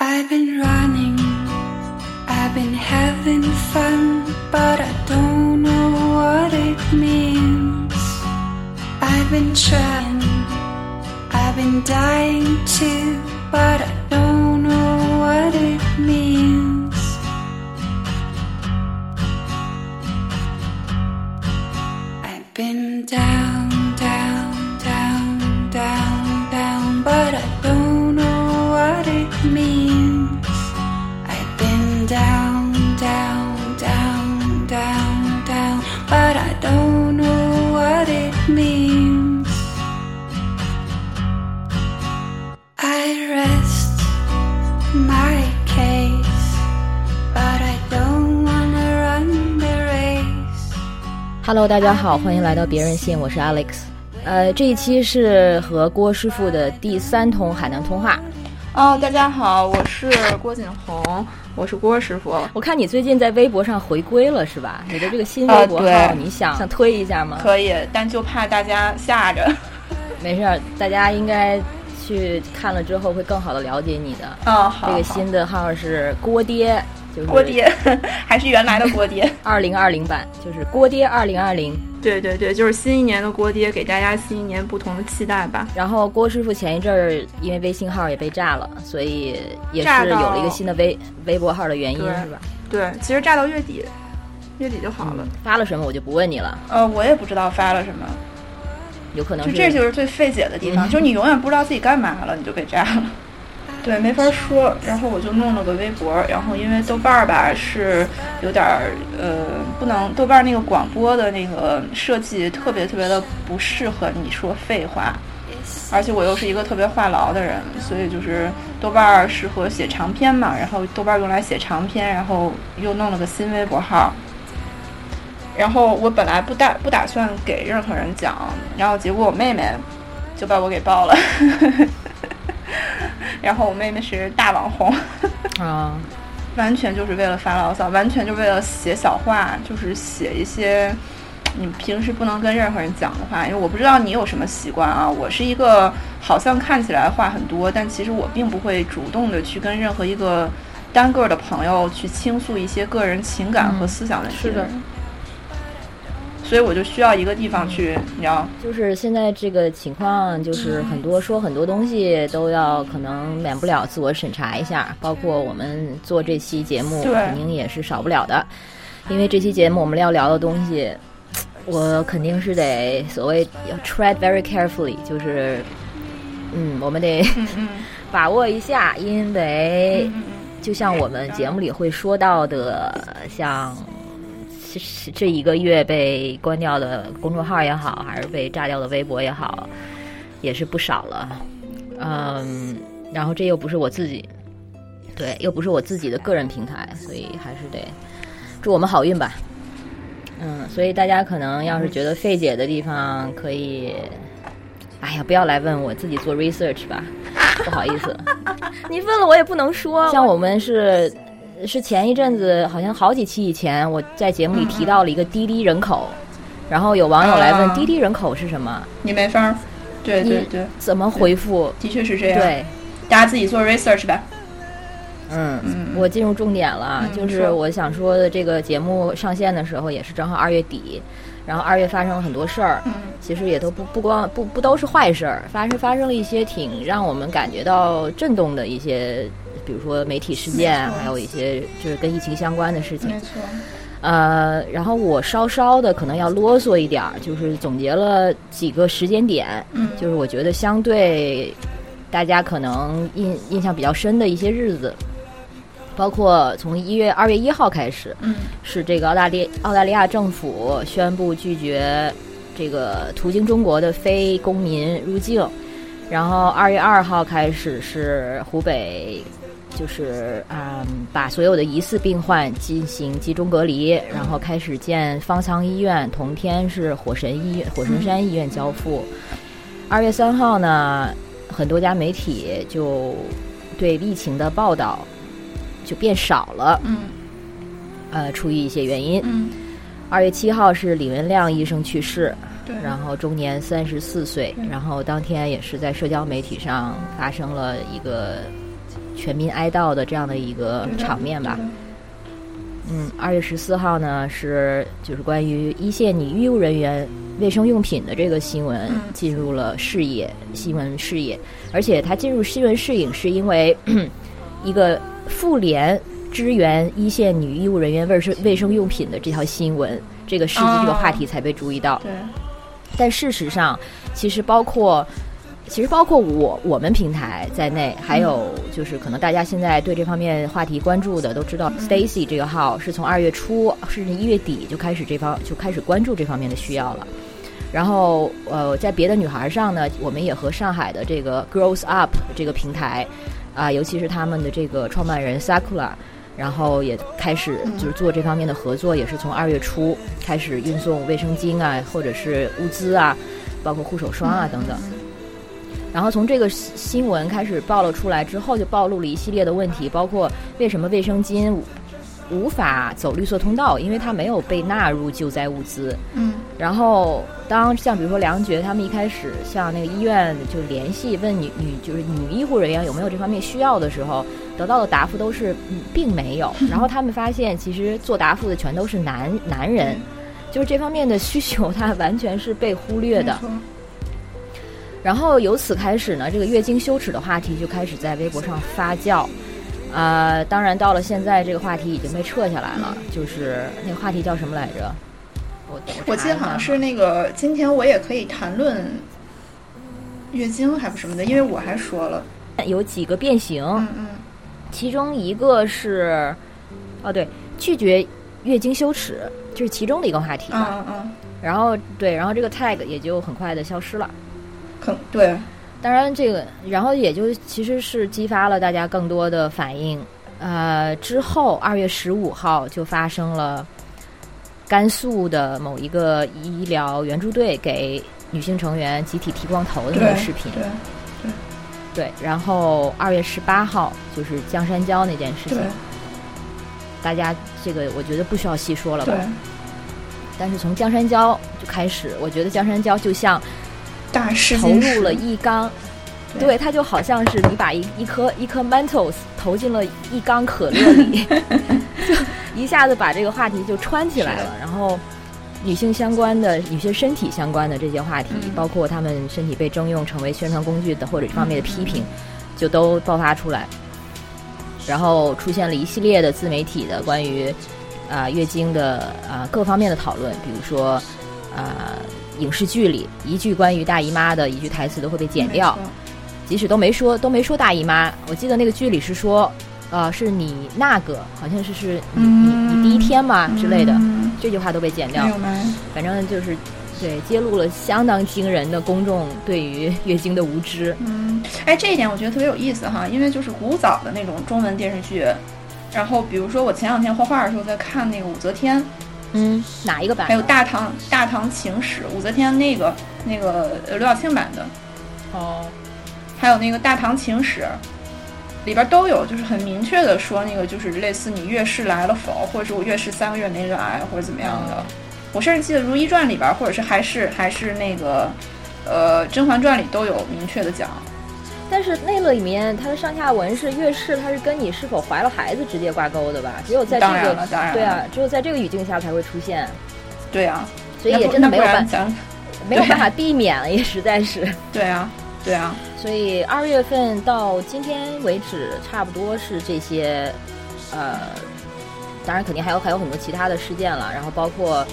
I've been running, I've been having fun, but I don't know what it means. I've been trying, I've been dying too, but I don't know what it means. I've been down, Hello，大家好，欢迎来到别人信，我是 Alex。呃，这一期是和郭师傅的第三通海南通话。哦，大家好，我是郭锦红，我是郭师傅。我看你最近在微博上回归了，是吧？你的这个新呃微博号，对你想想推一下吗？可以，但就怕大家吓着。没事儿，大家应该去看了之后会更好的了解你的。嗯，好。这个新的号是郭爹，就是锅爹，还是原来的锅爹。二零二零版，就是锅爹二零二零。对对对，就是新一年的锅爹，给大家新一年不同的期待吧。然后郭师傅前一阵儿因为微信号也被炸了，所以也是有了一个新的微微博号的原因，是吧？对，其实炸到月底，月底就好了。发了什么我就不问你了，呃，我也不知道发了什么，有可能就是这就是最费解的地方，就是你永远不知道自己干嘛了，你就被炸了。对，没法说。然后我就弄了个微博，然后因为豆瓣儿吧是有点儿呃，不能豆瓣儿那个广播的那个设计特别特别的不适合你说废话，而且我又是一个特别话痨的人，所以就是豆瓣儿适合写长篇嘛，然后豆瓣儿用来写长篇，然后又弄了个新微博号。然后我本来不打不打算给任何人讲，然后结果我妹妹就把我给爆了。然后我妹妹是大网红，啊，完全就是为了发牢骚，完全就为了写小话，就是写一些你平时不能跟任何人讲的话。因为我不知道你有什么习惯啊，我是一个好像看起来话很多，但其实我并不会主动的去跟任何一个单个儿的朋友去倾诉一些个人情感和思想问题。是的。所以我就需要一个地方去，你知道，就是现在这个情况，就是很多说很多东西都要可能免不了自我审查一下，包括我们做这期节目肯定也是少不了的，因为这期节目我们要聊的东西，我肯定是得所谓要 tread very carefully，就是嗯，我们得把握一下，因为就像我们节目里会说到的，像这这一个月被关掉的公众号也好，还是被炸掉的微博也好，也是不少了。嗯，然后这又不是我自己，对，又不是我自己的个人平台，所以还是得祝我们好运吧。嗯，所以大家可能要是觉得费解的地方，可以，哎呀，不要来问我，自己做 research 吧，不好意思，你问了我也不能说。像我们是是前一阵子，好像好几期以前，我在节目里提到了一个滴滴人口，然后有网友来问啊滴滴人口是什么，你没法儿，对对对，怎么回复？的确是这样。，对，大家自己做 research 吧。嗯嗯我进入重点了，嗯就是我想说的这个节目上线的时候也是正好二月底，然后二月发生了很多事儿，嗯其实也都不不光不不都是坏事儿，发生发生了一些挺让我们感觉到震动的一些，比如说媒体事件还有一些就是跟疫情相关的事情。没错。呃，然后我稍稍的可能要啰嗦一点儿，就是总结了几个时间点，嗯就是我觉得相对大家可能印印象比较深的一些日子，包括从一月二月一号开始，嗯是这个澳大利澳大利亚政府宣布拒绝这个途经中国的非公民入境，然后二月二号开始是湖北。就是嗯，把所有的疑似病患进行集中隔离，然后开始建方舱医院。同天是火神医院、火神山医院交付。二月三号呢，很多家媒体就对疫情的报道就变少了。嗯呃，出于一些原因。嗯，二月七号是李文亮医生去世，对。然后终年三十四岁。然后当天也是在社交媒体上发生了一个全民哀悼的这样的一个场面吧。嗯，二月十四号呢是就是关于一线女医务人员卫生用品的这个新闻嗯。进入了视野，新闻视野，而且它进入新闻视野是因为 一个妇联支援一线女医务人员卫生卫生用品的这条新闻，这个事迹、哦这个话题才被注意到。对，但事实上，其实包括。其实包括我我们平台在内，还有就是可能大家现在对这方面话题关注的都知道，Stacy 这个号是从二月初甚至一月底就开始这方就开始关注这方面的需要了。然后呃，在别的女孩上呢，我们也和上海的这个 Girls Up 这个平台啊、尤其是他们的这个创办人 Sakura，然后也开始就是做这方面的合作，也是从二月初开始运送卫生巾啊，或者是物资啊，包括护手霜啊等等。然后从这个新新闻开始暴露出来之后，就暴露了一系列的问题，包括为什么卫生巾无无法走绿色通道，因为它没有被纳入救灾物资。嗯然后当像比如说梁爵他们一开始向那个医院就联系问女女就是女医护人员有没有这方面需要的时候，得到的答复都是嗯并没有。然后他们发现其实做答复的全都是男男人，就是这方面的需求它完全是被忽略的。然后由此开始呢，这个月经羞耻的话题就开始在微博上发酵。啊、当然到了现在，这个话题已经被撤下来了。就是那个话题叫什么来着？我我记得好像是那个今天我也可以谈论月经还不什么的，因为我还说了，有几个变形，嗯嗯其中一个是，哦对，拒绝月经羞耻，这是其中的一个话题嗯吧。嗯嗯，然后对，然后这个 tag 也就很快的消失了。可对，当然，这个然后也就其实是激发了大家更多的反应。呃，之后二月十五号就发生了甘肃的某一个医疗援助队给女性成员集体剃光头的那个视频。对对，然后二月十八号就是江山娇那件事情，大家这个我觉得不需要细说了吧。，但是从江山娇就开始，我觉得江山娇就像大师投入了一缸，对。对，它就好像是你把一一颗一颗 Mentos 投进了一缸可乐里，就一下子把这个话题就穿起来了。然后，女性相关的、女性身体相关的这些话题，嗯。包括她们身体被征用成为宣传工具的或者这方面的批评，就都爆发出来。然后出现了一系列的自媒体的关于啊、月经的啊、各方面的讨论，比如说啊、影视剧里一句关于大姨妈的一句台词都会被剪掉，即使都没说都没说大姨妈，我记得那个剧里是说，呃，是你那个好像是是你、你你第一天嘛之类的，嗯。这句话都被剪掉。了，反正就是对揭露了相当惊人的公众对于月经的无知。嗯，哎，这一点我觉得特别有意思哈，因为就是古早的那种中文电视剧，然后比如说我前两天画画的时候在看那个武则天，嗯，哪一个版还有？《大唐大唐情史》，武则天那个那个呃刘晓庆版的，哦，还有那个《大唐情史》，里边都有，就是很明确的说那个就是类似你月事来了否，或者是我月事三个月没来，或者怎么样的。我甚至记得《如懿传》里边，或者是还是还是那个呃《甄嬛传》里都有明确的讲。但是那个里面它的上下文是月事，它是跟你是否怀了孩子直接挂钩的吧？只有在这个对啊，只有在这个语境下才会出现，对啊，所以也真的没有办法没有办法避免了，也实在是。对啊，对啊，所以二月份到今天为止，差不多是这些，呃，当然肯定还有还有很多其他的事件了，然后包括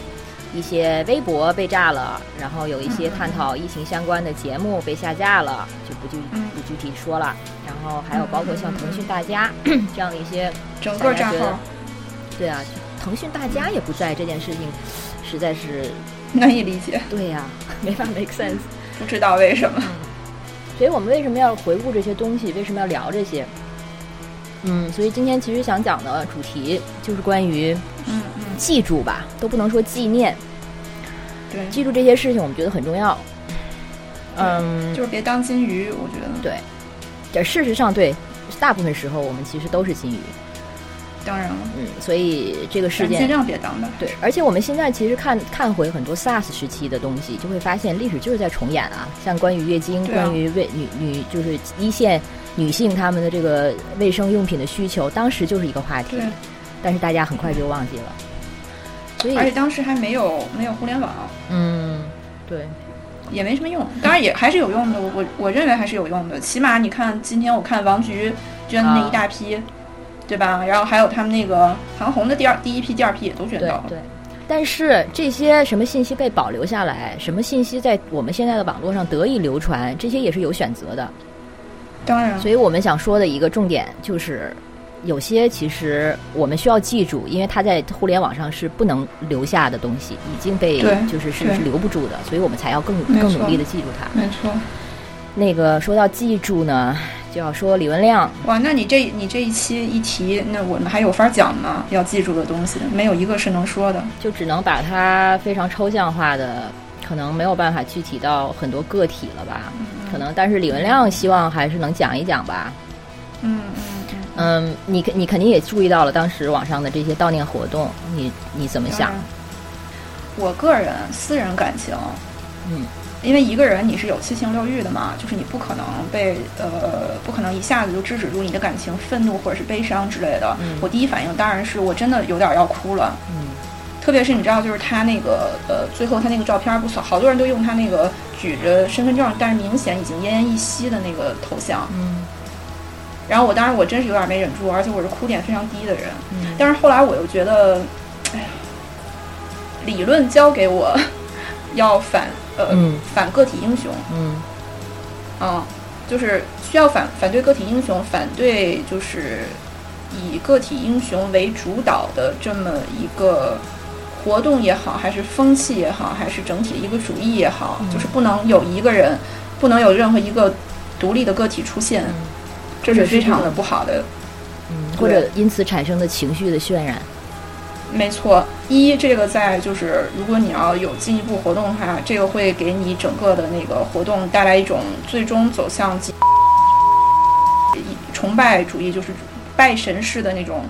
一些微博被炸了，然后有一些探讨疫情相关的节目被下架了，就不具嗯不具体说了。然后还有包括像腾讯大家 这样的一些，整个账号对啊，腾讯大家也不在这件事情，实在是难以理解，对呀、没法 make sense。不知道为什么。所以我们为什么要回顾这些东西？为什么要聊这些？嗯，所以今天其实想讲的主题就是关于嗯嗯，记住吧，都不能说纪念，对，记住这些事情，我们觉得很重要。嗯，就是别当金鱼，我觉得。对，这事实上对，大部分时候我们其实都是金鱼。当然了，嗯，所以这个事件尽。量别当的。对，而且我们现在其实看看回很多 SARS 时期的东西，就会发现历史就是在重演啊。像关于月经，啊关于卫女女就是一线女性她们的这个卫生用品的需求，当时就是一个话题，但是大家很快就忘记了。所以而且当时还没有没有互联网，嗯，对，也没什么用。当然也还是有用的，我我我认为还是有用的。起码你看今天我看王菊捐的那一大批，对吧？然后还有他们那个韩红的第二第一批、第二批也都捐到了。对对。但是这些什么信息被保留下来，什么信息在我们现在的网络上得以流传，这些也是有选择的。当然，所以我们想说的一个重点就是，有些其实我们需要记住，因为它在互联网上是不能留下的东西，已经被就是是对是留不住的，所以我们才要更更努力的记住它。没错。那个说到记住呢，就要说李文亮，哇，那你这你这一期一提，那我们还有法讲吗？要记住的东西，没有一个是能说的。就只能把它非常抽象化的，可能没有办法具体到很多个体了吧？可能，但是李文亮希望还是能讲一讲吧。嗯嗯你肯你肯定也注意到了当时网上的这些悼念活动，你你怎么想？我个人私人感情，嗯，因为一个人你是有七情六欲的嘛，就是你不可能被呃，不可能一下子就制止住你的感情，愤怒或者是悲伤之类的。嗯我第一反应当然是我真的有点要哭了。嗯特别是你知道，就是他那个呃，最后他那个照片不少，好多人都用他那个举着身份证，但是明显已经奄奄一息的那个头像。嗯然后我当时我真是有点没忍住，而且我是哭点非常低的人。嗯但是后来我又觉得，哎呀，理论教给我 要反呃、嗯反个体英雄嗯啊、就是需要反反对个体英雄，反对就是以个体英雄为主导的这么一个活动也好，还是风气也好，还是整体的一个主义也好，嗯就是不能有一个人，不能有任何一个独立的个体出现，这是非常的不好的。嗯，或者因此产生的情绪的渲染。没错，一这个在就是，如果你要有进一步活动的话，这个会给你整个的那个活动带来一种最终走向极崇拜主义，就是拜神式的那种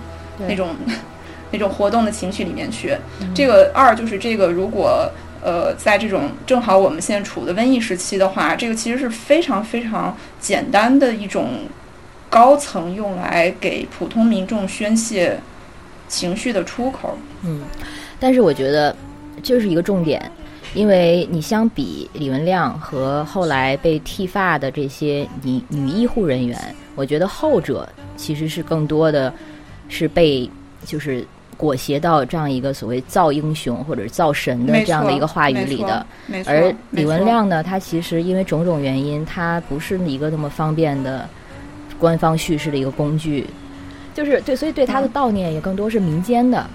那种 那种活动的情绪里面去。这个二就是这个，如果呃在这种正好我们现在处的瘟疫时期的话，这个其实是非常非常简单的一种高层用来给普通民众宣泄情绪的出口。嗯，但是我觉得这是一个重点，因为你相比李文亮和后来被剃发的这些女女医护人员，我觉得后者其实是更多的是被就是裹挟到这样一个所谓造英雄或者造神的这样的一个话语里的。而李文亮呢，他其实因为种种原因，他不是一个那么方便的官方叙事的一个工具，就是对，所以对他的嗯悼念也更多是民间的，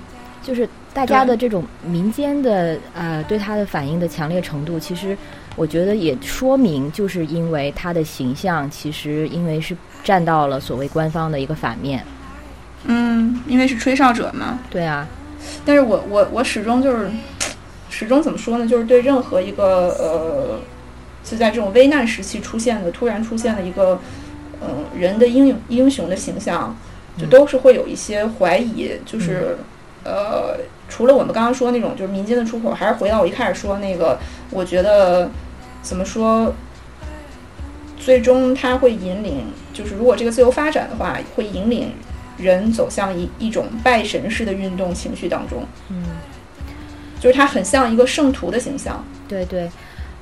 就是大家的这种民间的呃对他的反应的强烈程度，其实我觉得也说明，就是因为他的形象其实因为是站到了所谓官方的一个反面，嗯，因为是吹哨者嘛。对啊，但是我我我始终就是始终怎么说呢？就是对任何一个呃，就在这种危难时期出现的突然出现的一个呃人的英勇英雄的形象，就都是会有一些怀疑，就是、呃，除了我们刚刚说那种就是民间的出口，还是回到我一开始说那个，我觉得怎么说？最终，它会引领，就是如果这个自由发展的话，会引领人走向一一种拜神式的运动情绪当中，嗯，就是它很像一个圣徒的形象。对对，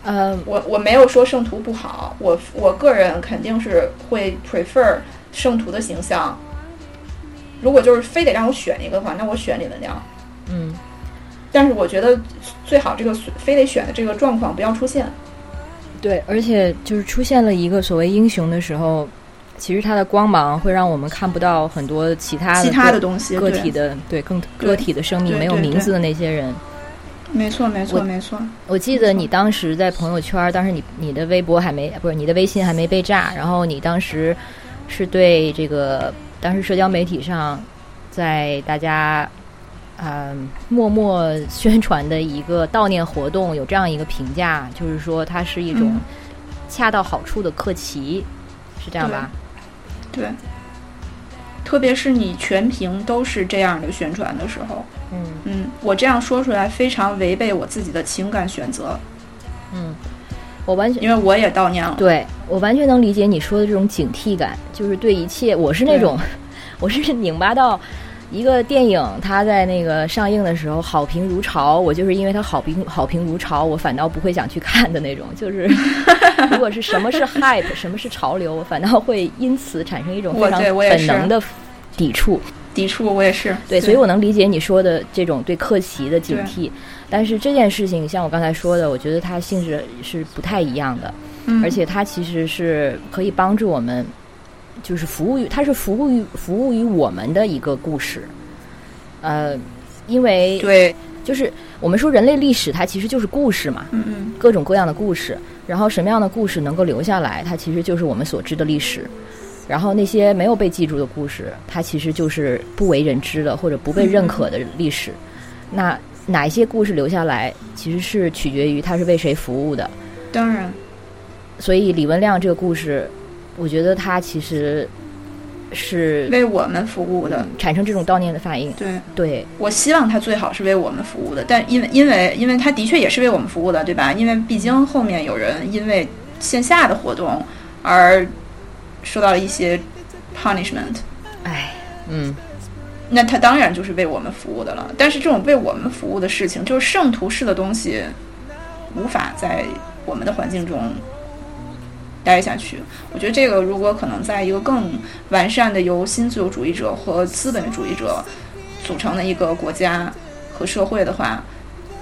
呃，我我没有说圣徒不好，我我个人肯定是会 prefer 圣徒的形象。如果就是非得让我选一个的话，那我选李文亮。嗯。但是我觉得最好这个非得选的这个状况不要出现。对，而且就是出现了一个所谓英雄的时候，其实他的光芒会让我们看不到很多其他的其他的东西，个体的对更个体的生命没有名字的那些人。没错，没错，没错。我记得你当时在朋友圈，当时你你的微博还没不是你的微信还没被炸，然后你当时是对这个当时社交媒体上在大家嗯、默默宣传的一个悼念活动有这样一个评价，就是说它是一种嗯恰到好处的客旗，是这样吧？对，特别是你全屏都是这样的宣传的时候，嗯嗯，我这样说出来非常违背我自己的情感选择。嗯，我完全因为我也悼念了。对我完全能理解你说的这种警惕感，就是对一切，我是那种，我是拧巴到一个电影，它在那个上映的时候好评如潮，我就是因为它好评好评如潮，我反倒不会想去看的那种。就是如果是什么是 hype，什么是潮流，我反倒会因此产生一种非常本能的抵触。抵触我也是。对，所以我能理解你说的这种对客奇的警惕，但是这件事情像我刚才说的，我觉得它性质是不太一样的，嗯而且它其实是可以帮助我们，就是服务于它是服务于服务于我们的一个故事，呃，因为对，就是我们说人类历史它其实就是故事嘛，嗯嗯，各种各样的故事，然后什么样的故事能够留下来，它其实就是我们所知的历史。然后那些没有被记住的故事，它其实就是不为人知的或者不被认可的历史。那哪一些故事留下来，其实是取决于它是为谁服务的。当然，所以李文亮这个故事，我觉得他其实是为我们服务的。产生这种悼念的反应。对，对，我希望他最好是为我们服务的，但因为因为因为他的确也是为我们服务的，对吧？因为毕竟后面有人因为线下的活动而受到了一些 punishment，哎，嗯，那他当然就是为我们服务的了。但是这种为我们服务的事情，就是圣徒式的东西，无法在我们的环境中待下去。我觉得这个如果可能在一个更完善的由新自由主义者和资本主义者组成的一个国家和社会的话，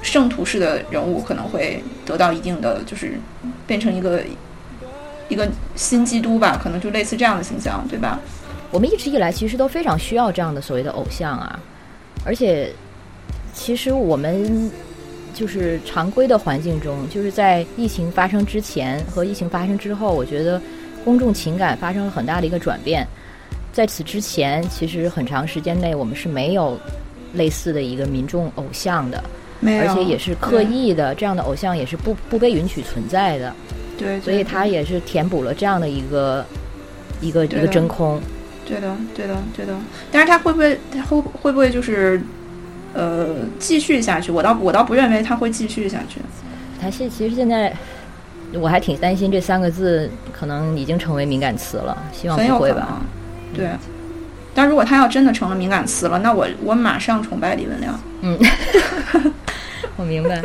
圣徒式的人物可能会得到一定的，就是变成一个一个新基督吧，可能就类似这样的形象，对吧？我们一直以来其实都非常需要这样的所谓的偶像啊，而且其实我们就是常规的环境中，就是在疫情发生之前和疫情发生之后，我觉得公众情感发生了很大的一个转变。在此之前，其实很长时间内我们是没有类似的一个民众偶像的，没，而且也是刻意的，这样的偶像也是不不被允许存在的，对，对所以它也是填补了这样的一个一个一个真空。对的，对的，对的。但是他会不会，他会会不会就是，呃，继续下去？我倒我倒不认为他会继续下去。他现其实现在，我还挺担心这三个字可能已经成为敏感词了，希望不会吧？。对。但如果他要真的成了敏感词了，那我我马上崇拜李文亮。嗯，我明白。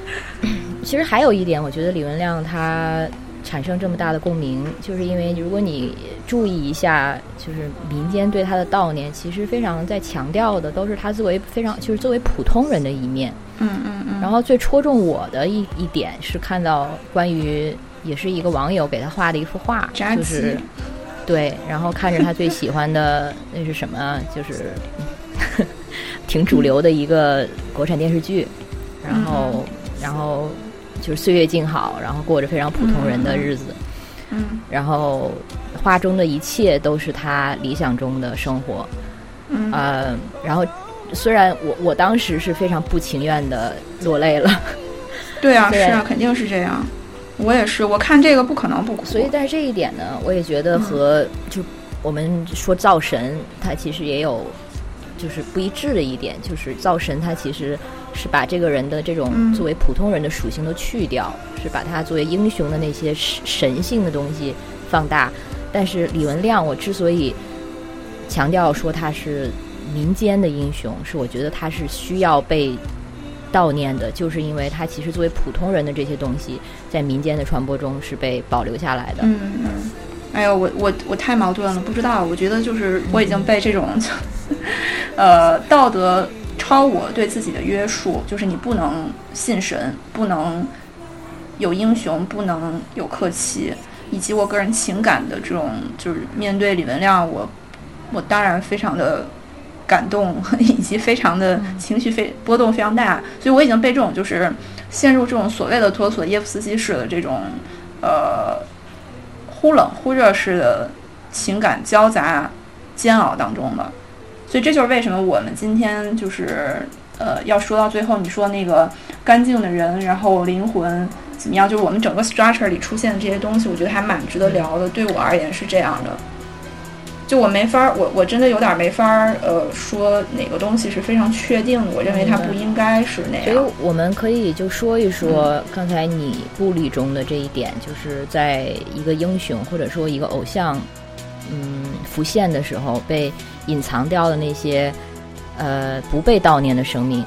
其实还有一点，我觉得李文亮他产生这么大的共鸣，就是因为如果你注意一下，就是民间对他的悼念，其实非常在强调的都是他作为非常就是作为普通人的一面。嗯嗯嗯。然后最戳中我的一一点是看到关于也是一个网友给他画的一幅画，就是对，然后看着他最喜欢的那是什么，就是 挺主流的一个国产电视剧，然后然后就是岁月静好，然后过着非常普通人的日子，嗯然后画中的一切都是他理想中的生活，嗯呃，然后虽然我我当时是非常不情愿的落泪了。对啊，是啊，肯定是这样。我也是，我看这个不可能不哭。所以在这一点呢，我也觉得和、就我们说造神，它其实也有就是不一致的一点，就是造神它其实是把这个人的这种嗯作为普通人的属性都去掉，是把他作为英雄的那些神神性的东西放大。但是李文亮，我之所以强调说他是民间的英雄，是我觉得他是需要被悼念的，就是因为他其实作为普通人的这些东西，在民间的传播中是被保留下来的。嗯嗯。哎呦，我我我太矛盾了，不知道。我觉得就是我已经被这种，呃，道德超我对自己的约束，就是你不能信神，不能有英雄，不能有客气，以及我个人情感的这种，就是面对李文亮，我我当然非常的感动，以及非常的情绪非波动非常大，所以我已经被这种就是陷入这种所谓的托索耶夫斯基式的这种呃忽冷忽热式的情感交杂煎熬当中了。所以这就是为什么我们今天就是呃要说到最后，你说那个干净的人，然后灵魂怎么样，就是我们整个 structure 里出现的这些东西，我觉得还蛮值得聊的。对我而言是这样的。就我没法儿，我我真的有点没法儿，呃，说哪个东西是非常确定。我认为它不应该是那样所以。我们可以就说一说刚才你布里中的这一点，就是在一个英雄或者说一个偶像，嗯，浮现的时候被隐藏掉的那些呃不被悼念的生命。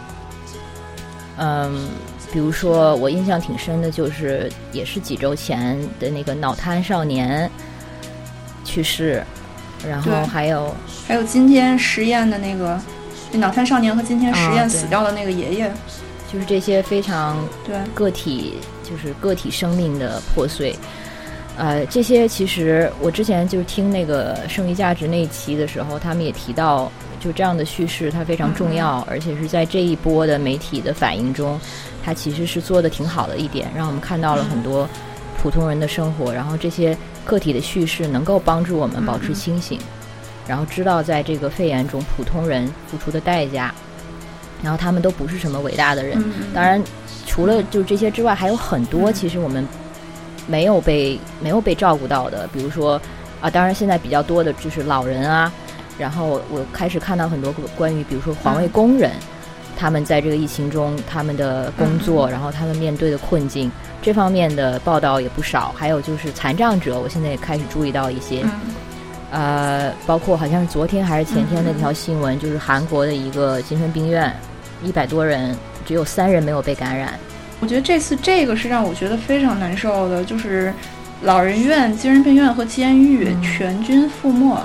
嗯，比如说我印象挺深的，就是也是几周前的那个脑瘫少年去世，然后还有还有今天实验的那个那脑瘫少年和今天实验死掉的那个爷爷，就是这些非常对，个体就是个体生命的破碎。呃，这些其实我之前就是听那个剩余价值那一期的时候，他们也提到，就这样的叙事它非常重要，而且是在这一波的媒体的反应中，它其实是做的挺好的一点，让我们看到了很多普通人的生活，然后这些个体的叙事能够帮助我们保持清醒，然后知道在这个肺炎中普通人付出的代价，然后他们都不是什么伟大的人，嗯，当然，除了就这些之外，还有很多其实我们没有被没有被照顾到的，比如说啊，当然现在比较多的就是老人啊，然后我开始看到很多关于比如说环卫工人，他们在这个疫情中他们的工作，然后他们面对的困境这方面的报道也不少，还有就是残障者，我现在也开始注意到一些，嗯呃，包括好像是昨天还是前天那条新闻，就是韩国的一个精神病院，一百多人，只有三人没有被感染。我觉得这次这个是让我觉得非常难受的，就是老人院、精神病院和监狱嗯全军覆没。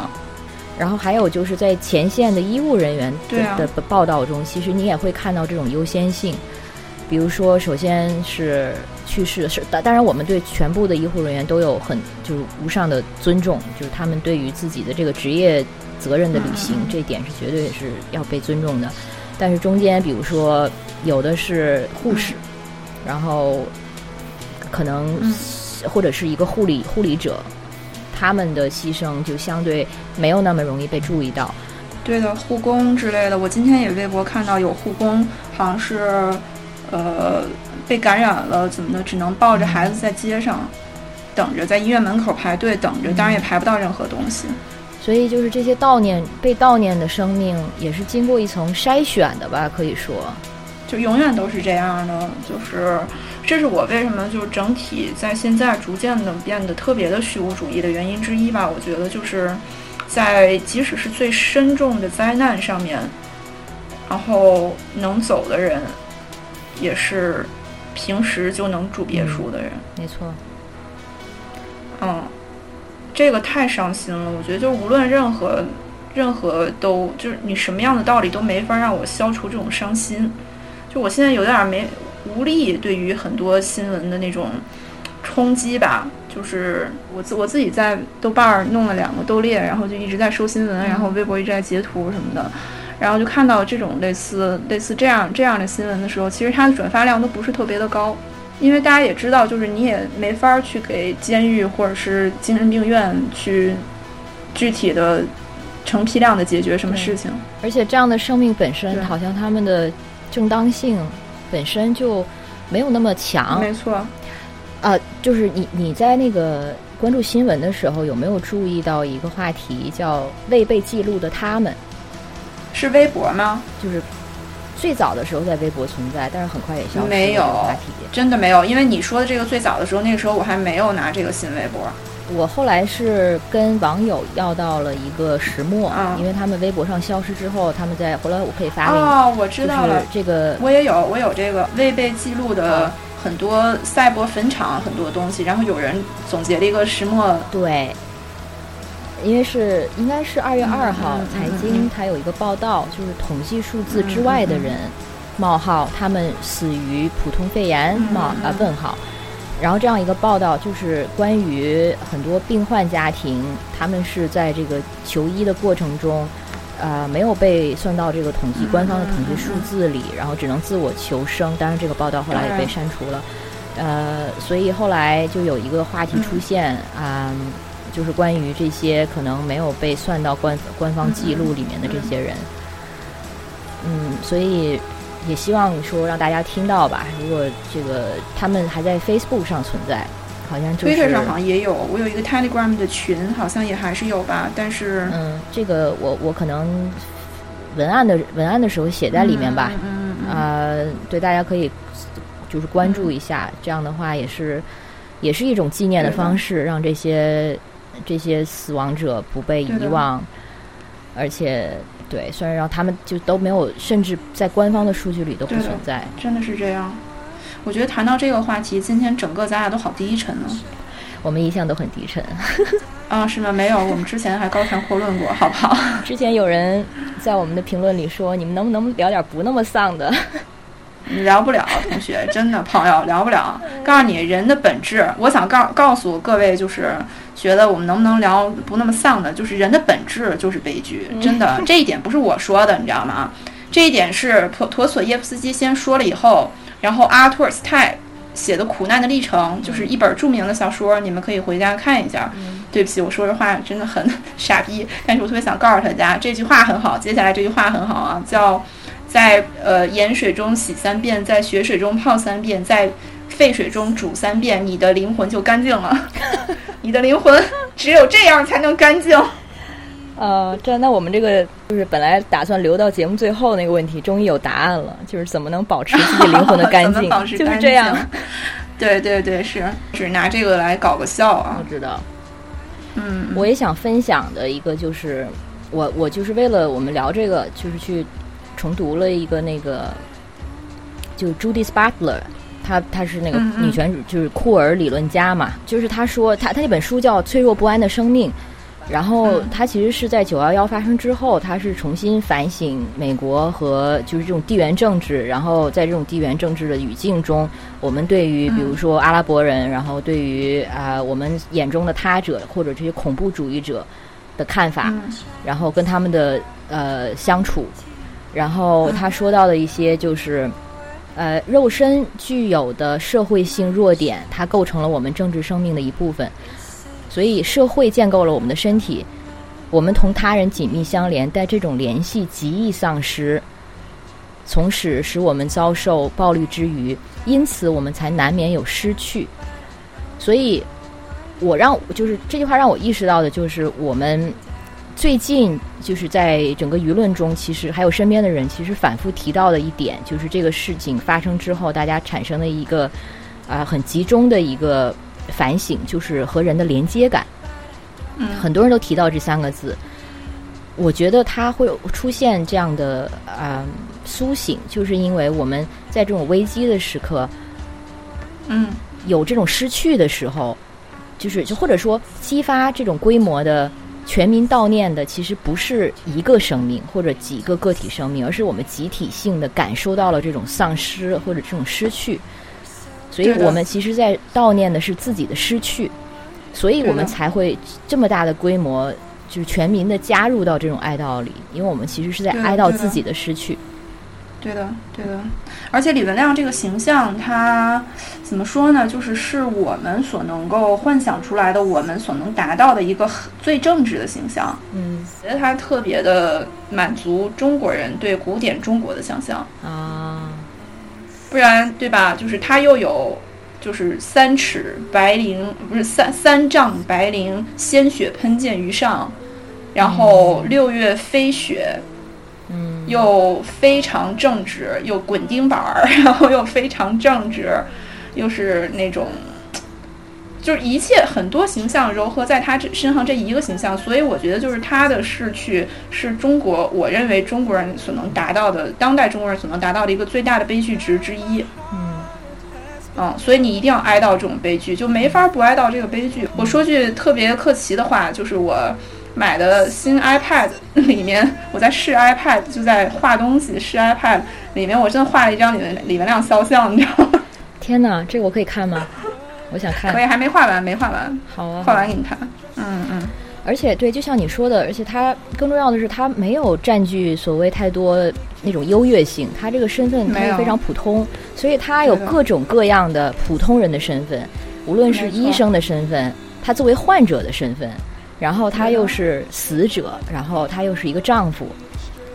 然后还有就是在前线的医务人员的、啊的报道中，其实你也会看到这种优先性。比如说，首先是去世是当当然，我们对全部的医护人员都有很就是无上的尊重，就是他们对于自己的这个职业责任的履行，嗯这一点是绝对是要被尊重的。但是中间，比如说有的是护士，然后可能嗯或者是一个护理护理者，他们的牺牲就相对没有那么容易被注意到。对的，护工之类的，我今天也微博看到有护工好像是，呃，被感染了，怎么的，只能抱着孩子在街上等着，在医院门口排队等着，当然也排不到任何东西。所以就是这些悼念被悼念的生命，也是经过一层筛选的吧，可以说。就永远都是这样的，就是这是我为什么就是整体在现在逐渐的变得特别的虚无主义的原因之一吧。我觉得就是在即使是最深重的灾难上面，然后能走的人，也是平时就能住别墅的人。没错，嗯，这个太伤心了。我觉得就无论任何任何都就是你什么样的道理都没法让我消除这种伤心。就我现在有点儿没无力，对于很多新闻的那种冲击吧。就是我自我自己在豆瓣儿弄了两个豆列，然后就一直在收新闻，然后微博一直在截图什么的，然后就看到这种类似类似这样这样的新闻的时候，其实它的转发量都不是特别的高。因为大家也知道，就是你也没法儿去给监狱或者是精神病院去具体的成批量的解决什么事情。而且这样的生命本身，好像他们的正当性本身就没有那么强。没错，呃，就是你你在那个关注新闻的时候，有没有注意到一个话题叫未被记录的他们？是微博吗？就是最早的时候在微博存在，但是很快也消失没有话题。真的没有，因为你说的这个最早的时候，那个时候我还没有拿这个新微博。我后来是跟网友要到了一个石墨，啊。因为他们微博上消失之后，他们在回来我可以发给你，哦，我知道了，这个我也有，我有这个未被记录的很多赛博坟场很多东西，然后有人总结了一个石墨，对，因为是应该是二月二号财嗯经它有一个报道，就是统计数字之外的人，冒号他们死于普通肺炎嗯冒嗯啊问号。然后这样一个报道，就是关于很多病患家庭，他们是在这个求医的过程中，呃，没有被算到这个统计嗯官方的统计数字里，然后只能自我求生。当然，这个报道后来也被删除了。呃，所以后来就有一个话题出现啊、就是关于这些可能没有被算到官官方记录里面的这些人。嗯，所以也希望说让大家听到吧。如果这个他们还在 Facebook 上存在，好像就是 Twitter 上好像也有，我有一个 Telegram 的群，好像也还是有吧。但是，嗯，这个我我可能文案的文案的时候写在里面吧。嗯嗯啊、对，大家可以就是关注一下，这样的话也是也是一种纪念的方式，让这些这些死亡者不被遗忘，而且对，虽然让他们就都没有，甚至在官方的数据里都不存在。真的是这样。我觉得谈到这个话题，今天整个咱俩都好低沉呢。我们一向都很低沉。啊，是吗？没有，我们之前还高谈阔论过，好不好？之前有人在我们的评论里说：“你们能不能聊点不那么丧的聊不了，同学，真的朋友聊不了。告诉你，人的本质，我想告告诉各位，就是觉得我们能不能聊不那么丧的，就是人的本质就是悲剧，真的，这一点不是我说的，你知道吗？这一点是陀陀索耶夫斯基先说了以后，然后阿托尔斯泰写的《苦难的历程》，就是一本著名的小说，你们可以回家看一下。对不起，我说这话真的很 傻逼，但是我特别想告诉大家，这句话很好，接下来这句话很好啊，叫在呃盐水中洗三遍，在血水中泡三遍，在沸水中煮三遍，你的灵魂就干净了。你的灵魂只有这样才能干净。？”呃，这那我们这个就是本来打算留到节目最后那个问题，终于有答案了，就是怎么能保持自己灵魂的干净 保持，就是这样。对对对，是只拿这个来搞个笑啊我。知道。嗯，我也想分享的一个就是，我我就是为了我们聊这个，就是去重读了一个那个，就 Judith Butler，她她是那个女权主就是库尔理论家嘛，就是她说她她那本书叫《脆弱不安的生命》。然后嗯。她其实是在九幺幺发生之后，她是重新反省美国和就是这种地缘政治，然后在这种地缘政治的语境中，我们对于比如说阿拉伯人，然后对于啊、我们眼中的他者或者这些恐怖主义者的看法，嗯。然后跟他们的呃相处，然后他说到的一些就是。呃，肉身具有的社会性弱点，它构成了我们政治生命的一部分。所以，社会建构了我们的身体，我们同他人紧密相连，但这种联系极易丧失，从此使我们遭受暴力之余，因此我们才难免有失去。所以，我让就是这句话让我意识到的就是，我们最近就是在整个舆论中，其实还有身边的人，其实反复提到的一点，就是这个事情发生之后，大家产生的一个啊、很集中的一个反省，就是和人的连接感。嗯很多人都提到这三个字。我觉得它会有出现这样的啊、苏醒，就是因为我们在这种危机的时刻，嗯有这种失去的时候，就是就或者说激发这种规模的全民悼念的，其实不是一个生命或者几个个体生命，而是我们集体性的感受到了这种丧失或者这种失去。所以我们其实，在悼念的是自己的失去，所以我们才会这么大的规模，就是全民的加入到这种哀悼里，因为我们其实是在哀悼自己的失去。对的，对的，而且李文亮这个形象，他怎么说呢？就是是我们所能够幻想出来的，我们所能达到的一个很最正直的形象。嗯觉得他特别的满足中国人对古典中国的想象，啊，不然对吧？就是他又有。就是三尺白绫，不是三三丈白绫，鲜血喷溅于上，然后六月飞雪，嗯又非常正直，又滚钉板儿，然后又非常正直，又是那种，就是一切很多形象糅合在他这身上这一个形象，所以我觉得就是他的逝去是中国，我认为中国人所能达到的，当代中国人所能达到的一个最大的悲剧值之一。嗯嗯，所以你一定要哀悼这种悲剧，就没法不哀悼这个悲剧。我说句特别客气的话，就是我买的新 iPad 里面，我在试 iPad，就在画东西试 iPad 里面，我真的画了一张李文李文亮肖像，你知道吗？天哪，这个我可以看吗？我想看。可。以，还没画完，没画完，好啊，画完给你看。嗯嗯，而且对，就像你说的，而且他更重要的是，他没有占据所谓太多那种优越性，他这个身份他是非常普通，所以他有各种各样的普通人的身份，无论是医生的身份，他作为患者的身份，然后他又是死者，然后他又是一个丈夫，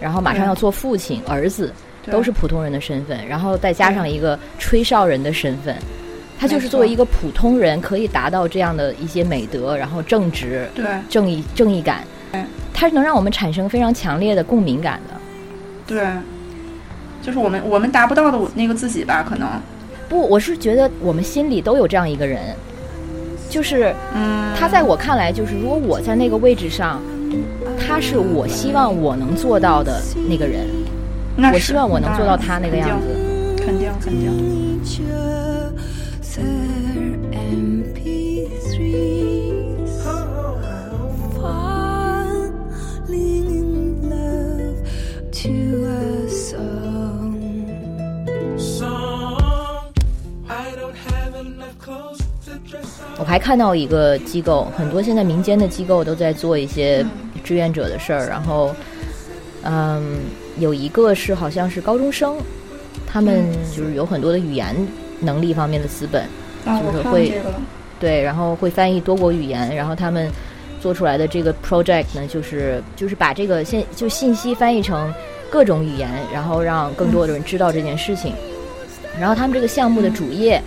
然后马上要做父亲、儿子，对都是普通人的身份，然后再加上一个吹哨人的身份，他就是作为一个普通人可以达到这样的一些美德，然后正直、对。正义、正义感，他是能让我们产生非常强烈的共鸣感的。对，就是我们我们达不到的那个自己吧，可能。不，我是觉得我们心里都有这样一个人，就是嗯，他在我看来，就是如果我在那个位置上，他是我希望我能做到的那个人，我希望我能做到他那个样子，肯定肯定。我还看到一个机构，很多现在民间的机构都在做一些志愿者的事儿，然后。嗯，有一个是好像是高中生，他们就是有很多的语言能力方面的资本，就是会看这个，对，然后会翻译多国语言，然后他们做出来的这个 project 呢，就是就是把这个信就信息翻译成各种语言，然后让更多的人知道这件事情。然后他们这个项目的主页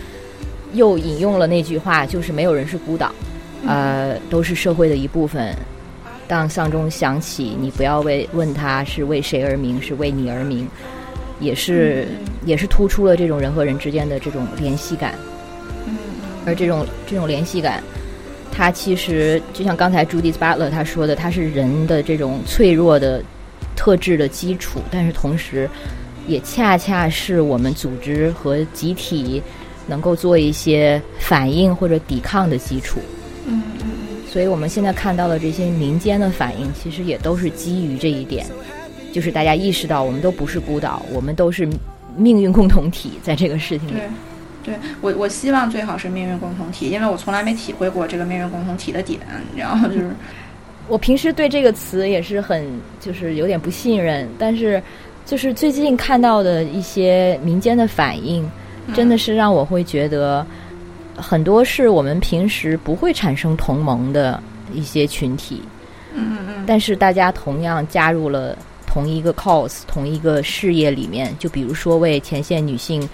又引用了那句话，就是没有人是孤岛，呃，都是社会的一部分。当丧钟响起，你不要为问他是为谁而鸣，是为你而鸣，也是、也是突出了这种人和人之间的这种联系感。而这种这种联系感，它其实就像刚才 Judith Butler 他说的，它是人的这种脆弱的特质的基础，但是同时，也恰恰是我们组织和集体能够做一些反应或者抵抗的基础。所以我们现在看到的这些民间的反应，其实也都是基于这一点，就是大家意识到我们都不是孤岛，我们都是命运共同体，在这个事情里。对，对我我希望最好是命运共同体，因为我从来没体会过这个命运共同体的点，然后就是 我平时对这个词也是很就是有点不信任，但是就是最近看到的一些民间的反应，真的是让我会觉得很多是我们平时不会产生同盟的一些群体，嗯嗯但是大家同样加入了同一个 cause 同一个事业里面，就比如说为前线女性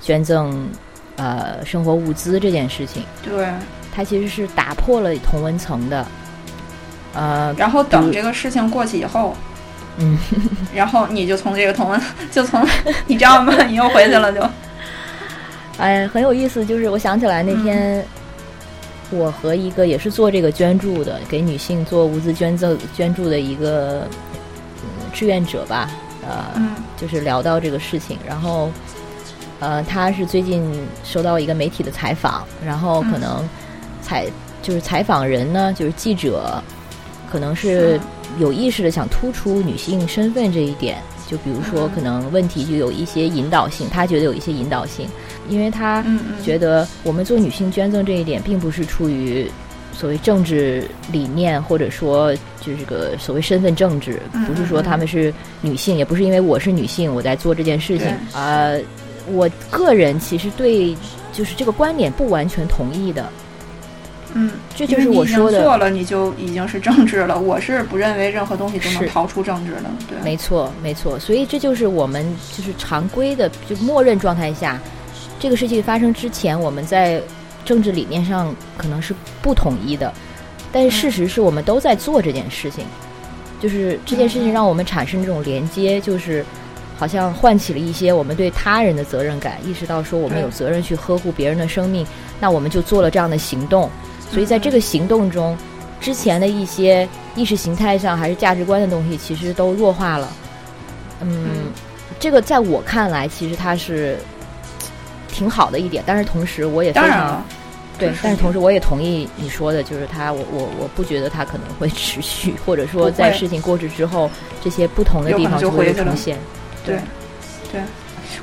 捐赠呃生活物资这件事情，对，它其实是打破了同文层的。呃，然后等这个事情过去以后，嗯，然后你就从这个同文，就从你知道吗？你又回去了就，哎，很有意思。就是我想起来那天，我和一个也是做这个捐助的，给女性做物资捐赠捐助的一个、嗯、志愿者吧，呃，嗯。就是聊到这个事情，然后，呃，他是最近收到一个媒体的采访，然后可能采、就是采访人呢，就是记者，可能是是。有意识的想突出女性身份这一点，就比如说可能问题就有一些引导性，他觉得有一些引导性，因为他觉得我们做女性捐赠这一点，并不是出于所谓政治理念，或者说就是这个所谓身份政治，嗯不是说他们是女性，也不是因为我是女性我在做这件事情。呃，我个人其实对就是这个观点不完全同意的，嗯，这就是我说的做了，你就已经是政治了。我是不认为任何东西都能逃出政治的，对，没错，没错，所以这就是我们就是常规的，就默认状态下，这个事情发生之前，我们在政治理念上可能是不统一的，但是事实是我们都在做这件事情，就是这件事情让我们产生这种连接，就是好像唤起了一些我们对他人的责任感，意识到说我们有责任去呵护别人的生命，那我们就做了这样的行动，所以在这个行动中，之前的一些意识形态上还是价值观的东西，其实都弱化了。嗯，这个在我看来，其实它是挺好的一点，但是同时我也非常当然，对但是同时我也同意你说的，就是它，我我我不觉得它可能会持续，或者说在事情过去之后，这些不同的地方就回去了出现。对，对，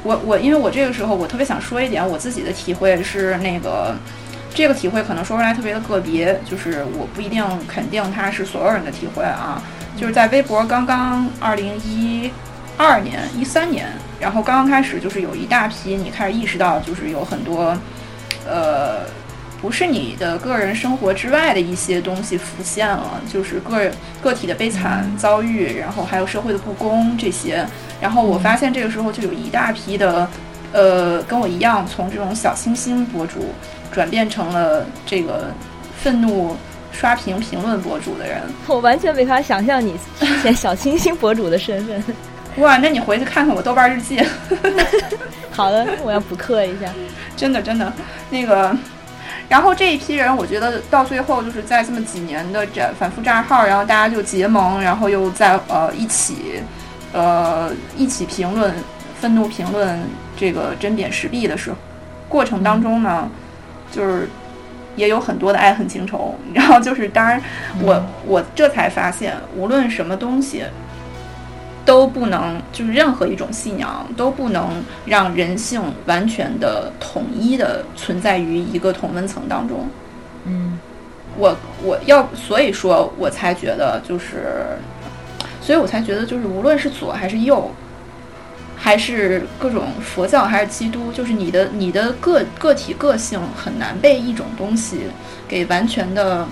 我我因为我这个时候我特别想说一点我自己的体会是那个，这个体会可能说出来特别的个别，就是我不一定肯定它是所有人的体会啊，就是在微博刚刚二零一二年、一三年，然后刚刚开始就是有一大批你开始意识到，就是有很多，呃。不是你的个人生活之外的一些东西浮现了，就是个个体的悲惨遭遇，然后还有社会的不公这些。然后我发现这个时候就有一大批的呃，跟我一样从这种小清新博主转变成了这个愤怒刷屏评论博主的人。我完全没法想象你之前小清新博主的身份。哇，那你回去看看我豆瓣日记。好的，我要补课一下。真的真的，那个，然后这一批人，我觉得到最后就是在这么几年的这反复账号，然后大家就结盟，然后又在呃一起，呃一起评论、愤怒评论这个针砭时弊的时候，过程当中呢，就是也有很多的爱恨情仇。然后就是，当然我我这才发现，无论什么东西。都不能，就是任何一种信仰都不能让人性完全的统一的存在于一个同温层当中。嗯，我我要所以说，我才觉得就是，所以我才觉得就是，无论是左还是右，还是各种佛教还是基督，就是你的你的个个体个性很难被一种东西给完全的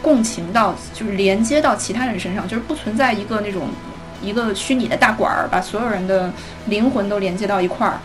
共情到，就是连接到其他人身上，就是不存在一个那种。一个虚拟的大管儿，把所有人的灵魂都连接到一块儿，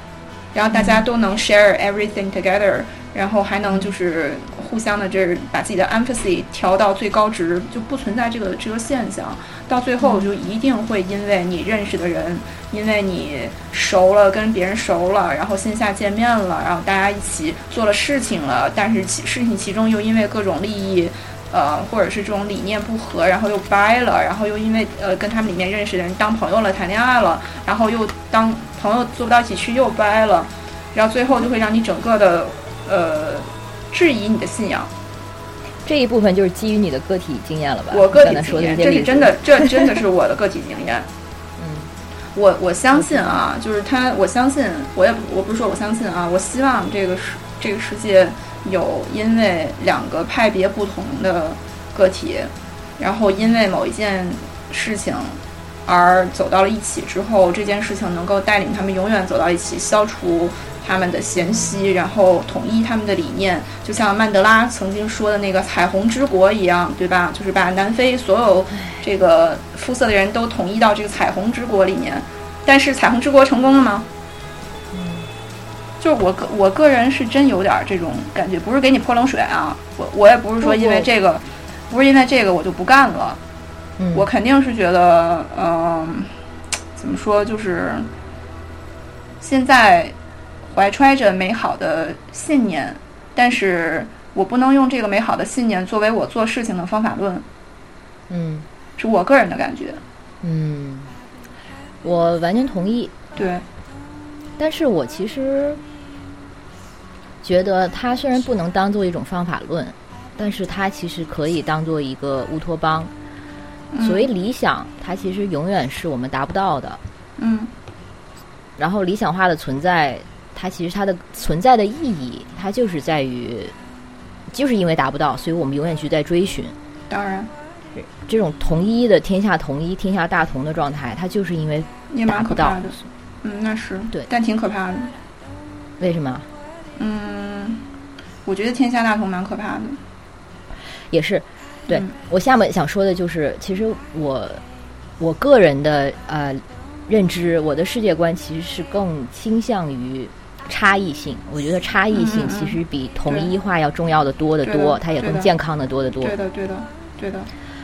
然后大家都能 share everything together，然后还能就是互相的这把自己的 empathy 调到最高值，就不存在这个这个现象。到最后就一定会因为你认识的人，因为你熟了，跟别人熟了，然后线下见面了，然后大家一起做了事情了，但是其事情其中又因为各种利益。呃，或者是这种理念不合，然后又掰了，然后又因为呃跟他们里面认识的人当朋友了，谈恋爱了，然后又当朋友做不到一起去，又掰了，然后最后就会让你整个的呃质疑你的信仰。这一部分就是基于你的个体经验了吧？我个体经验，这是真的，这真的是我的个体经验。嗯我我相信啊，就是他，我相信，我也我不是说我相信啊，我希望这个世这个世界有因为两个派别不同的个体，然后因为某一件事情而走到了一起之后，这件事情能够带领他们永远走到一起，消除他们的嫌隙，然后统一他们的理念，就像曼德拉曾经说的那个“彩虹之国”一样，对吧？就是把南非所有这个肤色的人都统一到这个彩虹之国里面。但是彩虹之国成功了吗？就是我个我个人是真有点儿这种感觉，不是给你泼冷水啊，我我也不是说因为这个，不是因为这个我就不干了，嗯，我肯定是觉得，嗯、怎么说，就是现在怀揣着美好的信念，但是我不能用这个美好的信念作为我做事情的方法论，嗯是我个人的感觉。嗯，我完全同意。对，但是我其实觉得它虽然不能当做一种方法论，但是它其实可以当做一个乌托邦。所谓理想，它其实永远是我们达不到的。嗯然后理想化的存在，它其实它的存在的意义，它就是在于，就是因为达不到，所以我们永远去在追寻当然这种统一的天下统一、天下大同的状态，它就是因为也蛮达不到可怕的。嗯，那是对但挺可怕的。为什么？嗯，我觉得天下大同蛮可怕的。也是，对、嗯我下面想说的就是，其实我我个人的呃认知，我的世界观其实是更倾向于差异性。我觉得差异性其实比统一化要重要的多得多，它也更健康的多得多。对的，对的，对的，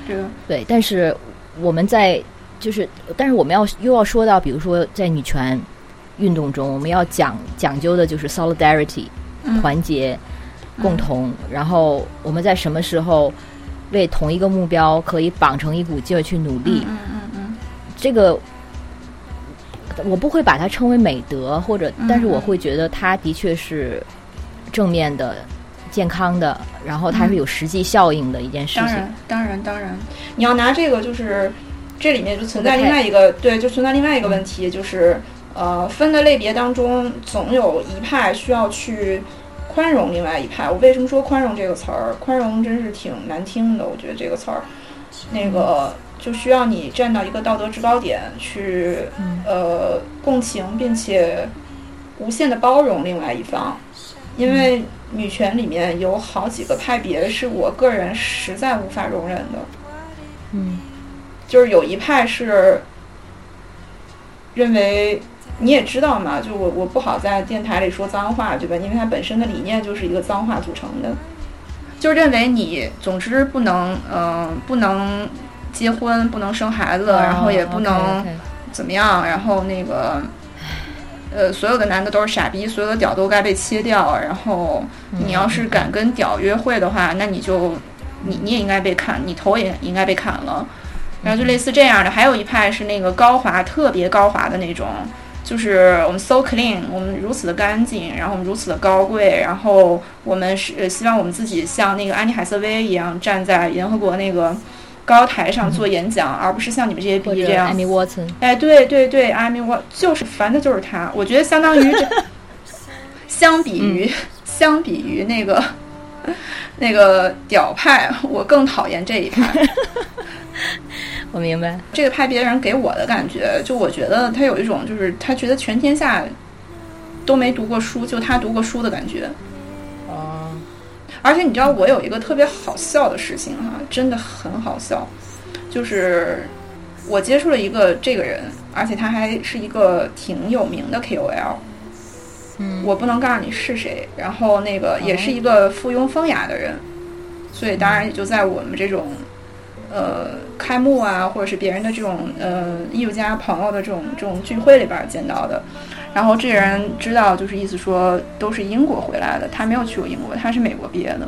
对的。对，但是我们在就是，但是我们要又要说到，比如说在女权运动中，我们要讲讲究的就是 solidarity，嗯团结、共同，然后我们在什么时候为同一个目标可以绑成一股劲儿去努力，嗯嗯嗯这个。我不会把它称为美德，或者，但是我嗯会觉得它的确是正面的、健康的，然后它是有实际效应的一件事情。当然，当然，当然，你要拿这个，就是这里面就存在另外一个，对，就存在另外一个问题，就是呃，分的类别当中，总有一派需要去宽容另外一派。我为什么说宽容这个词儿？宽容真是挺难听的，我觉得这个词儿，那个就需要你站到一个道德制高点去，嗯呃，共情，并且无限的包容另外一方。因为女权里面有好几个派别是我个人实在无法容忍的，嗯就是有一派是认为你也知道嘛，就我我不好在电台里说脏话，对吧？因为它本身的理念就是一个脏话组成的，就认为你总之不能，嗯、不能结婚，不能生孩子，然后也不能怎么样，然后那个，呃，所有的男的都是傻逼，所有的屌都该被切掉，然后你要是敢跟屌约会的话，那你就你你也应该被砍，你头也应该被砍了，然后就类似这样的。还有一派是那个高华，特别高华的那种。就是我们 so clean，我们如此的干净，然后我们如此的高贵，然后我们是呃希望我们自己像那个安妮海瑟薇一样站在联合国那个高台上做演讲，而不是像你们这些或者逼这样 Amy Watson，哎，对对对，I mean 我就是烦的就是他，我觉得相当于这，相比于、相比于那个 那个屌派，我更讨厌这一派。我明白。这个派别人给我的感觉，就我觉得他有一种就是他觉得全天下都没读过书，就他读过书的感觉。哦，而且你知道，我有一个特别好笑的事情哈、真的很好笑，就是我接触了一个这个人，而且他还是一个挺有名的 KOL。嗯，我不能告诉你是谁，然后那个也是一个附庸风雅的人，所以当然也就在我们这种呃开幕啊，或者是别人的这种呃艺术家朋友的这种这种聚会里边见到的。然后这人知道，就是意思说都是英国回来的，他没有去过英国，他是美国毕业的。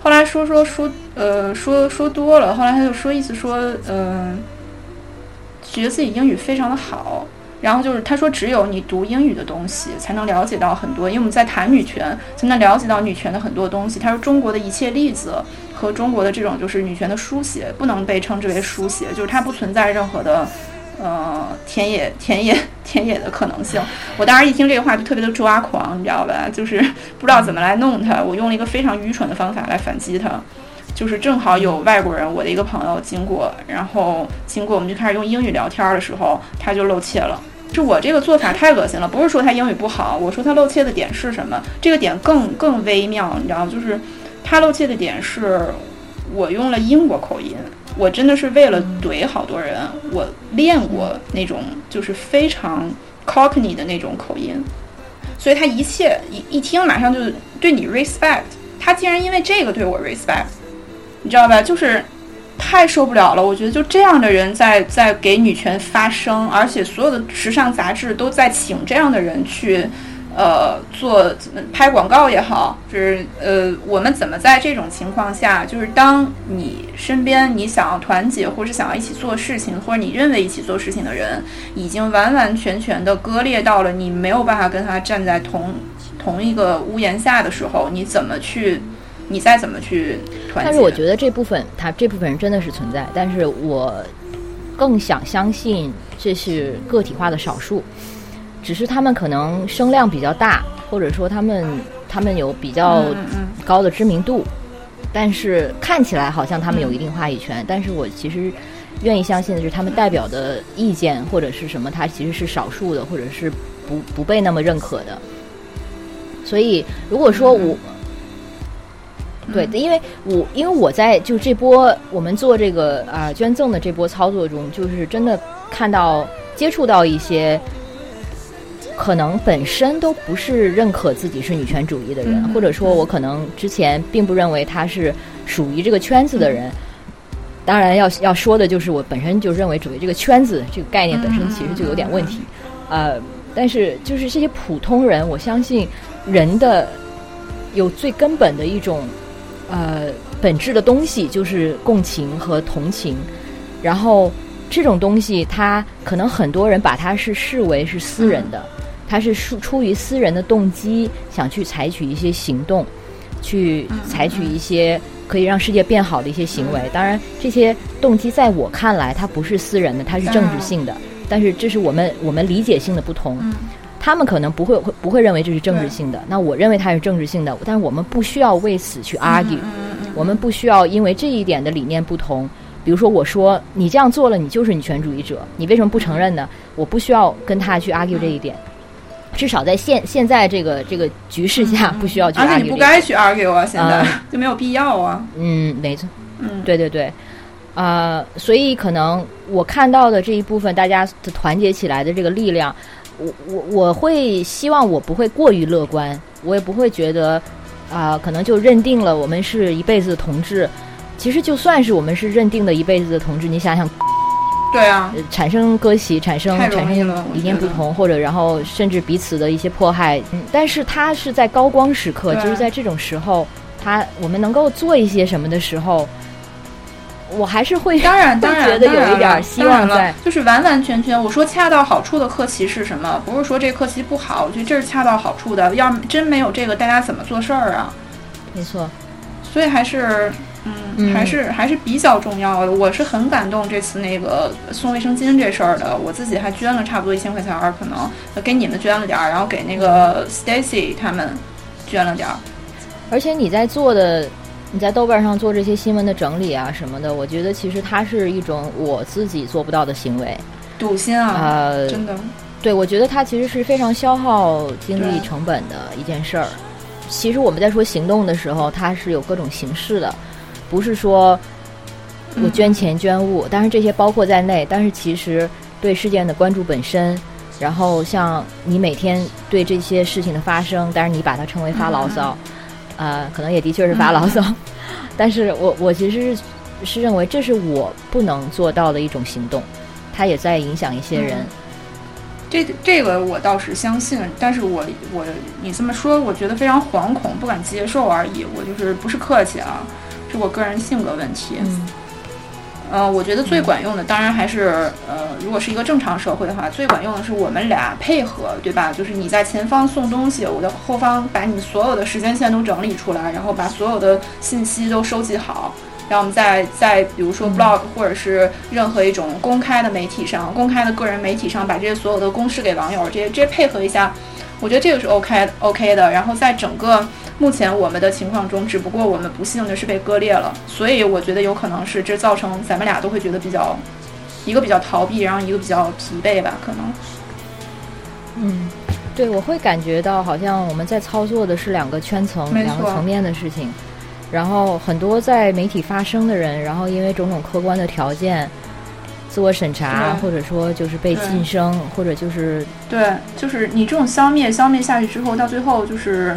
后来说说说呃说说多了，后来他就说意思说嗯、觉得自己英语非常的好，然后就是他说，只有你读英语的东西，才能了解到很多，因为我们在谈女权，才能了解到女权的很多东西。他说，中国的一切例子和中国的这种就是女权的书写，不能被称之为书写，就是它不存在任何的。呃，田野田野田野的可能性，我当时一听这个话就特别的抓狂，你知道吧？就是不知道怎么来弄他。我用了一个非常愚蠢的方法来反击他，就是正好有外国人，我的一个朋友经过，然后经过我们就开始用英语聊天的时候，他就露怯了。就我这个做法太恶心了，不是说他英语不好，我说他露怯的点是什么？这个点更更微妙，你知道吗？就是他露怯的点是我用了英国口音，我真的是为了怼好多人，我练过那种就是非常 cockney 的那种口音，所以他一切一一听马上就对你 respect，他竟然因为这个对我 respect，你知道吧？就是太受不了了。我觉得就这样的人在在给女权发声，而且所有的时尚杂志都在请这样的人去。呃，做拍广告也好，就是呃，我们怎么在这种情况下，就是当你身边你想要团结，或是想要一起做事情，或者你认为一起做事情的人，已经完完全全的割裂到了你没有办法跟他站在同同一个屋檐下的时候，你怎么去，你再怎么去团结？但是我觉得这部分他这部分人真的是存在，但是我更想相信这是个体化的少数，只是他们可能声量比较大，或者说他们他们有比较高的知名度，但是看起来好像他们有一定话语权，但是我其实愿意相信的是，他们代表的意见或者是什么，他其实是少数的，或者是不不被那么认可的。所以，如果说我，对，因为我因为我在就这波我们做这个啊、捐赠的这波操作中，就是真的看到接触到一些可能本身都不是认可自己是女权主义的人，嗯或者说我可能之前并不认为他是属于这个圈子的人。当然要要说的就是，我本身就认为主义这个圈子这个概念本身其实就有点问题，呃，但是就是这些普通人，我相信人的有最根本的一种呃本质的东西就是共情和同情，然后这种东西，它可能很多人把它是视为是私人的，它是出出于私人的动机想去采取一些行动，去采取一些可以让世界变好的一些行为。当然，这些动机在我看来，它不是私人的，它是政治性的。但是这是我们我们理解性的不同。他们可能不会会不会认为这是政治性的，那我认为它是政治性的，但是我们不需要为此去 argue，、我们不需要因为这一点的理念不同，比如说我说你这样做了，你就是女权主义者，你为什么不承认呢？我不需要跟他去 argue 这一点，至少在现现在这个这个局势下，不需要去 argue 而且你。不该去 argue 啊，现在、嗯就没有必要啊。嗯，没错，嗯，对对对，啊、所以可能我看到的这一部分大家的团结起来的这个力量，我我我会希望我不会过于乐观，我也不会觉得啊、可能就认定了我们是一辈子的同志。其实就算是我们是认定的一辈子的同志，你想想，对啊，呃产生割席，产生产生理念不同，或者然后甚至彼此的一些迫害。嗯，但是他是在高光时刻，就是在这种时候，他我们能够做一些什么的时候，我还是会当然，当然，觉得当然有一点了希望在。就是完完全全，我说恰到好处的课题是什么？不是说这课题不好，我觉得这是恰到好处的。要真没有这个，大家怎么做事儿啊？没错，所以还是，嗯，嗯还是还是比较重要的。我是很感动这次那个送卫生巾这事儿的，我自己还捐了差不多一千块钱儿，可能给你们捐了点儿，然后给那个 Stacy 他们捐了点儿。而且你在做的，你在豆瓣上做这些新闻的整理啊什么的，我觉得其实它是一种我自己做不到的行为。堵心啊，呃，真的，对，我觉得它其实是非常消耗精力成本的一件事儿。其实我们在说行动的时候，它是有各种形式的，不是说我嗯捐钱捐物，但是这些包括在内。但是其实对事件的关注本身，然后像你每天对这些事情的发生，但是你把它称为发牢骚，呃，可能也的确是发牢骚，但是我我其实是是认为这是我不能做到的一种行动，它也在影响一些人。这这个我倒是相信，但是我我你这么说，我觉得非常惶恐，不敢接受而已。我就是不是客气啊，是我个人性格问题。嗯呃，我觉得最管用的，当然还是呃，如果是一个正常社会的话，最管用的是我们俩配合，对吧？就是你在前方送东西，我在后方把你所有的时间线都整理出来，然后把所有的信息都收集好，然后我们再再比如说 blog 或者是任何一种公开的媒体上、公开的个人媒体上，把这些所有的公示给网友，这些这些配合一下，我觉得这个是 OK OK 的。然后在整个目前我们的情况中，只不过我们不幸的是被割裂了，所以我觉得有可能是这造成咱们俩都会觉得比较，一个比较逃避，然后一个比较疲惫吧，可能。嗯，对，我会感觉到好像我们在操作的是两个圈层、两个层面的事情，然后很多在媒体发声的人，然后因为种种客观的条件，自我审查，或者说就是被晋升，或者就是对，就是你这种消灭消灭下去之后，到最后就是，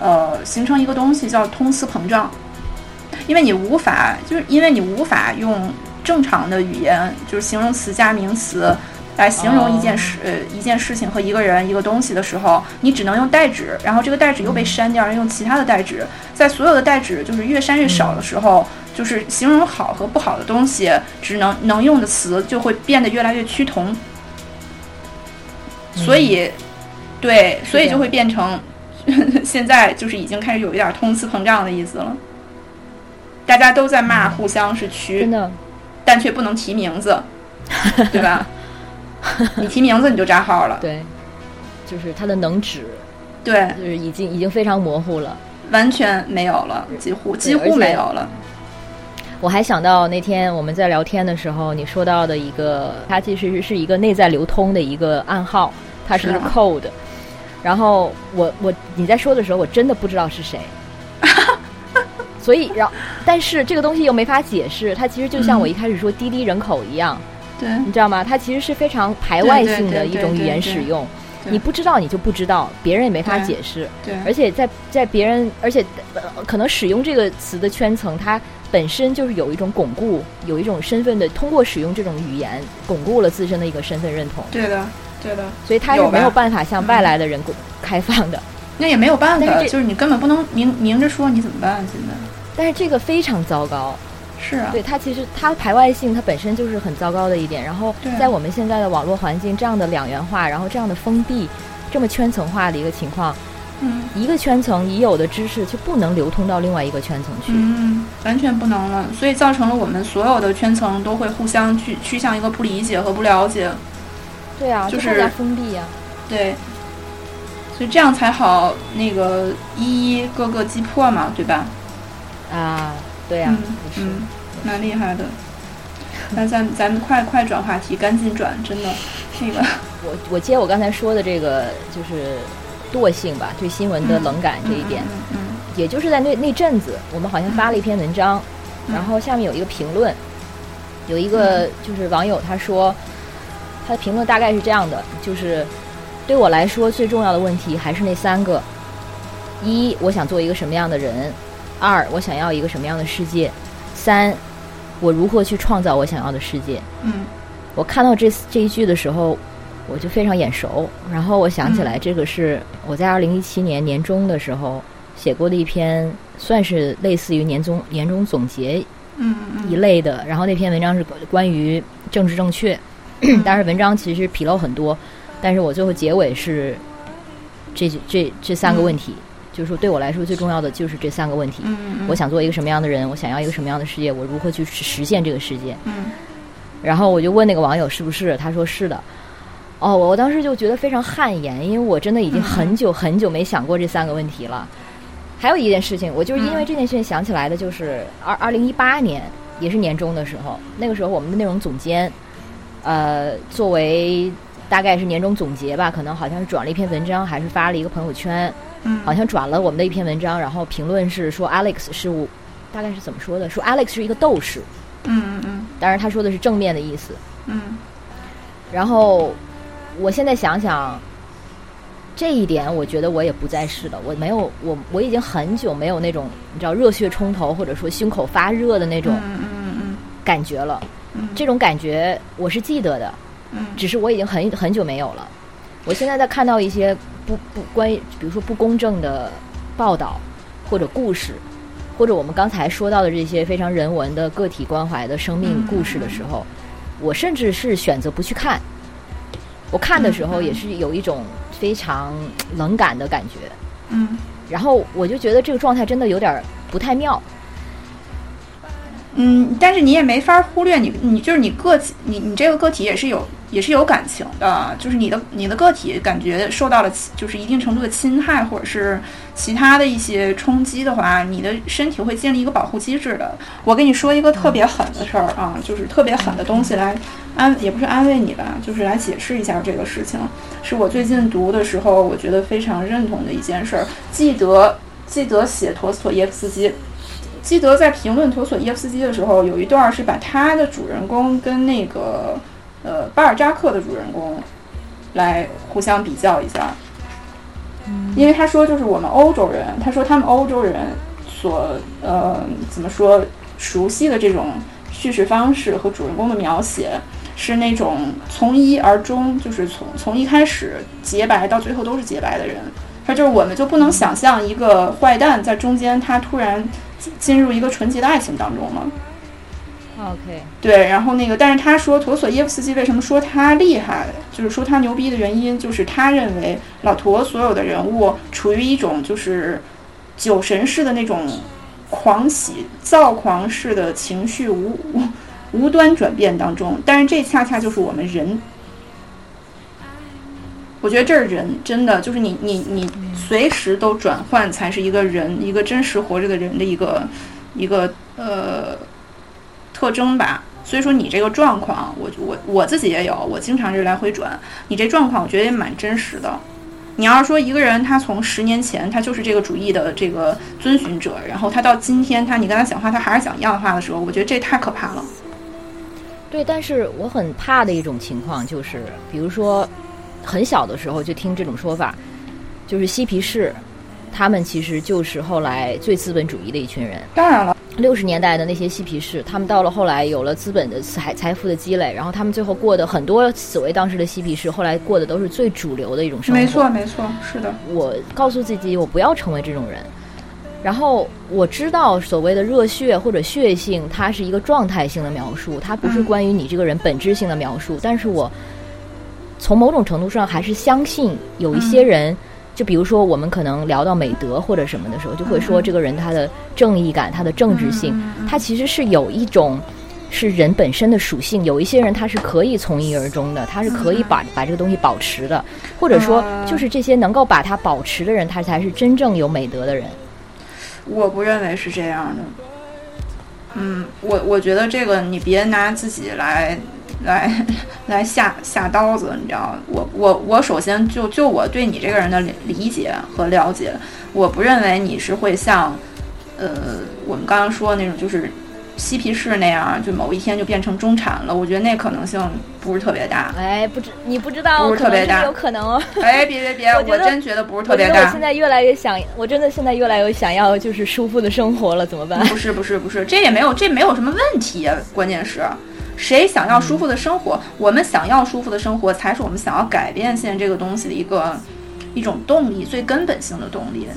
呃，形成一个东西叫通词膨胀，因为你无法，就是因为你无法用正常的语言，就是形容词加名词。来形容一件事、呃一件事情和一个人一个东西的时候，你只能用代指，然后这个代指又被删掉，用其他的代指，在所有的代指就是越删越少的时候，就是形容好和不好的东西，只能能用的词就会变得越来越趋同。所以，对，所以就会变成 现在就是已经开始有一点通词膨胀的意思了。大家都在骂互相是真区，的但却不能提名字，对吧？你提名字你就扎号了，对，就是它的能指对，就是已经已经非常模糊了。完全没有了，几乎几乎没有了。我还想到那天我们在聊天的时候，你说到的一个，它其实是一个内在流通的一个暗号，它是一个 code。然后我我你在说的时候，我真的不知道是谁。所以，然后但是这个东西又没法解释，它其实就像我一开始说滴滴人口一样，对，你知道吗？它其实是非常排外性的一种语言使用。你不知道你就不知道，别人也没法解释。对，而且在在别人，而且、呃、可能使用这个词的圈层，它本身就是有一种巩固，有一种身份的，通过使用这种语言，巩固了自身的一个身份认同，对的，对的，所以它是没有办法向外来的人开放的。那也没有办法，就是你根本不能明明着说，你怎么办？现在。但是这个非常糟糕，是啊，对它其实它排外性它本身就是很糟糕的一点。然后在我们现在的网络环境这样的两元化，然后这样的封闭，这么圈层化的一个情况，嗯一个圈层已有的知识就不能流通到另外一个圈层去。嗯，完全不能了，所以造成了我们所有的圈层都会互相去趋向一个不理解和不了解，对啊，就是更加封闭啊。对，所以这样才好那个一一个个击破嘛，对吧？啊，对呀。嗯，蛮厉害的。那咱咱们快快转话题，赶紧转，真的，那个我我接我刚才说的这个就是惰性吧，对新闻的冷感这一点，嗯嗯也就是在那那阵子，我们好像发了一篇文章，嗯。然后下面有一个评论，有一个就是网友他说，他的评论大概是这样的，就是对我来说最重要的问题还是那三个：一，我想做一个什么样的人；二，我想要一个什么样的世界；三，我如何去创造我想要的世界。嗯。我看到这这一句的时候，我就非常眼熟。然后我想起来，这个是我在二零一七年年中的时候写过的一篇，算是类似于年终年终总结一类的。然后那篇文章是关于政治正确，但是 文章其实纰漏很多，但是我最后结尾是这这这三个问题，就是说对我来说最重要的就是这三个问题。嗯我想做一个什么样的人？我想要一个什么样的世界？我如何去实现这个世界？嗯然后我就问那个网友是不是，他说是的。哦，我当时就觉得非常汗颜，因为我真的已经很久很久没想过这三个问题了。还有一件事情，我就是因为这件事情想起来的，就是二二零一八年也是年终的时候，那个时候我们的内容总监，呃，作为大概是年终总结吧，可能好像是转了一篇文章，还是发了一个朋友圈，嗯好像转了我们的一篇文章，然后评论是说 Alex 是我，大概是怎么说的？说 Alex 是一个斗士，嗯嗯当然他说的是正面的意思。嗯然后我现在想想，这一点我觉得我也不再是了。我没有，我我已经很久没有那种你知道热血冲头或者说胸口发热的那种嗯嗯感觉了。这种感觉我是记得的，嗯只是我已经很很久没有了。我现在在看到一些不不关于，比如说不公正的报道或者故事，或者我们刚才说到的这些非常人文的个体关怀的生命故事的时候，我甚至是选择不去看。我看的时候也是有一种非常冷感的感觉，嗯然后我就觉得这个状态真的有点不太妙。嗯，但是你也没法忽略你，你就是你个体，你你这个个体也是有也是有感情的，就是你的你的个体感觉受到了就是一定程度的侵害，或者是其他的一些冲击的话，你的身体会建立一个保护机制的。我跟你说一个特别狠的事儿啊，就是特别狠的东西来安，也不是安慰你吧，就是来解释一下这个事情，是我最近读的时候，我觉得非常认同的一件事儿。记得记得写陀思妥耶夫斯基。记得在评论陀索耶夫斯基的时候，有一段是把他的主人公跟那个呃巴尔扎克的主人公来互相比较一下，因为他说就是我们欧洲人，他说他们欧洲人所呃怎么说熟悉的这种叙事方式和主人公的描写。是那种从一而终，就是从从一开始洁白到最后都是洁白的人。他就是我们就不能想象一个坏蛋在中间他突然进入一个纯洁的爱情当中了？OK，对，然后那个，但是他说陀索耶夫斯基为什么说他厉害，就是说他牛逼的原因，就是他认为老陀所有的人物处于一种就是酒神式的那种狂喜、躁狂式的情绪无无无端转变当中，但是这恰恰就是我们人。我觉得这是人，真的就是你你你随时都转换，才是一个人，一个真实活着的人的一个一个呃特征吧。所以说你这个状况，我我我自己也有，我经常是来回转。你这状况，我觉得也蛮真实的。你要是说一个人，他从十年前他就是这个主义的这个遵循者，然后他到今天他你跟他讲话，他还是讲一样的话的时候，我觉得这太可怕了。对，但是我很怕的一种情况就是，比如说很小的时候就听这种说法，就是嬉皮士，他们其实就是后来最资本主义的一群人。当然了，六十年代的那些嬉皮士，他们到了后来有了资本的财财富的积累，然后他们最后过的很多所谓当时的嬉皮士，后来过的都是最主流的一种生活。没错没错，是的，我告诉自己，我不要成为这种人。然后我知道所谓的热血或者血性，它是一个状态性的描述，它不是嗯关于你这个人本质性的描述。但是我从某种程度上还是相信有一些人，就比如说我们可能聊到美德或者什么的时候，就会说这个人他的正义感、他的政治性，他其实是有一种。是人本身的属性，有一些人他是可以从一而终的，他是可以把把这个东西保持的，或者说就是这些能够把它保持的人，他才是真正有美德的人。我不认为是这样的。嗯，我我觉得这个你别拿自己来来 来下下刀子，你知道吗？我我我首先就就我对你这个人的理理解和了解，我不认为你是会像呃我们刚刚说的那种，就是嬉皮士那样，就某一天就变成中产了。我觉得那可能性不是特别大。哎，不知你不知道，不是特别大有可能哦。哎，别别别，我真觉得不是特别大我我现。在越来越想，我真的现在越来越想要就是舒服的生活了，怎么办？不是不是不是，这也没有这没有什么问题啊。关键是，谁想要舒服的生活？我们想要舒服的生活，才是我们想要改变现在这个东西的一个一种动力，最根本性的动力。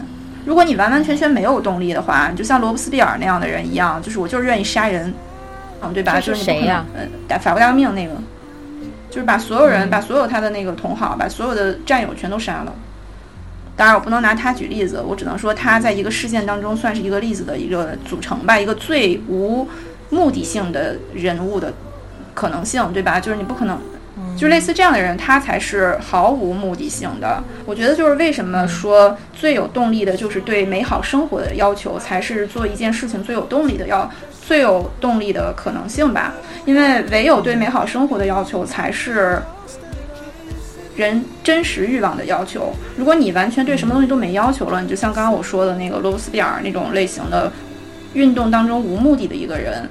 如果你完完全全没有动力的话，你就像罗伯斯庇尔那样的人一样，就是我就是愿意杀人，嗯，对吧？就是谁呀呃，打法国大革命那个，就是把所有人，嗯把所有他的那个同好，把所有的战友全都杀了。当然，我不能拿他举例子，我只能说他在一个事件当中算是一个例子的一个组成吧，一个最无目的性的人物的可能性，对吧？就是你不可能，就类似这样的人，他才是毫无目的性的。我觉得就是为什么说最有动力的，就是对美好生活的要求，才是做一件事情最有动力的要最有动力的可能性吧。因为唯有对美好生活的要求，才是人真实欲望的要求。如果你完全对什么东西都没要求了，你就像刚刚我说的那个罗伯斯比尔那种类型的运动当中无目的的一个人，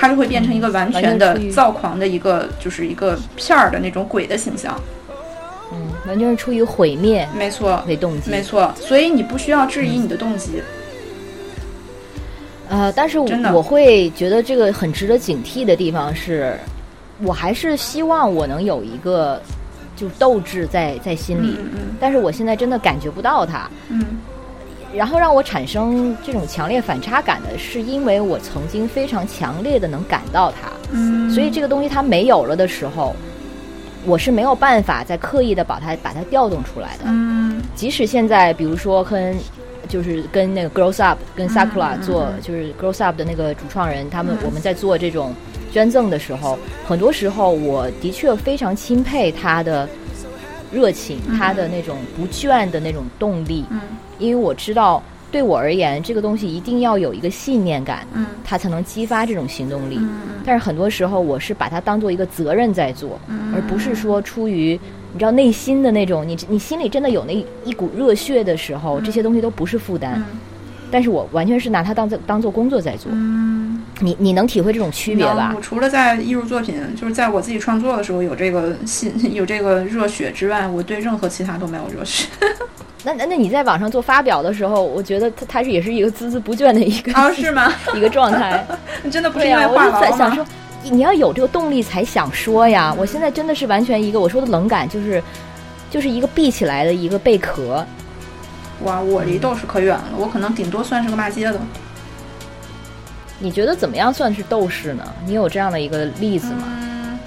他就会变成一个完全的躁狂的一个，就是一个片儿的那种鬼的形象。嗯，完全是出于毁灭没错，为动机。没错。所以你不需要质疑你的动机。呃，但是我会觉得这个很值得警惕的地方是，我还是希望我能有一个就是斗志在在心里，嗯嗯但是我现在真的感觉不到它。嗯然后让我产生这种强烈反差感的是，因为我曾经非常强烈的能感到它，嗯，所以这个东西它没有了的时候，我是没有办法再刻意的把它把它调动出来的。嗯。即使现在，比如说跟就是跟那个 Girls Up 跟 Sakura 嗯做，就是 Girls Up 的那个主创人，他们我们在做这种捐赠的时候，很多时候我的确非常钦佩他的热情，他的那种不倦的那种动力，嗯。因为我知道对我而言，这个东西一定要有一个信念感，嗯。它才能激发这种行动力。嗯但是很多时候，我是把它当做一个责任在做，嗯。而不是说出于你知道内心的那种，你你心里真的有那一股热血的时候，这些东西都不是负担。嗯。但是我完全是拿它当做当做工作在做。嗯，你你能体会这种区别吧我？除了在艺术作品，就是在我自己创作的时候有这个心 有这个热血之外，我对任何其他都没有热血。那那那你在网上做发表的时候，我觉得它它是也是一个孜孜不倦的一个、啊，是吗？一个状态。真的不是、因为我就话痨吗？在想说，你要有这个动力才想说呀。我现在真的是完全一个我说的冷感，就是就是一个闭起来的一个贝壳。哇，我离豆是可远了，我可能顶多算是个骂街的。你觉得怎么样算是斗士呢？你有这样的一个例子吗？嗯，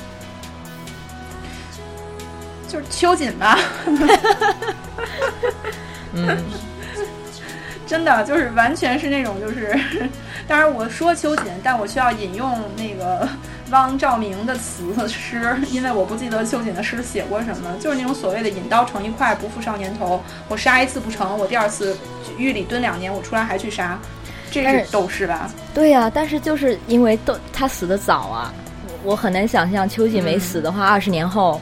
就是秋瑾吧，嗯，真的就是完全是那种就是，当然我说秋瑾，但我需要引用那个汪兆铭的词诗，因为我不记得秋瑾的诗写过什么，就是那种所谓的引刀成一快，不负少年头。我杀一次不成，我第二次狱里蹲两年，我出来还去杀，这是斗士吧？对呀、但是就是因为斗他死的早啊，我我很难想象秋瑾没死的话，二十、年后、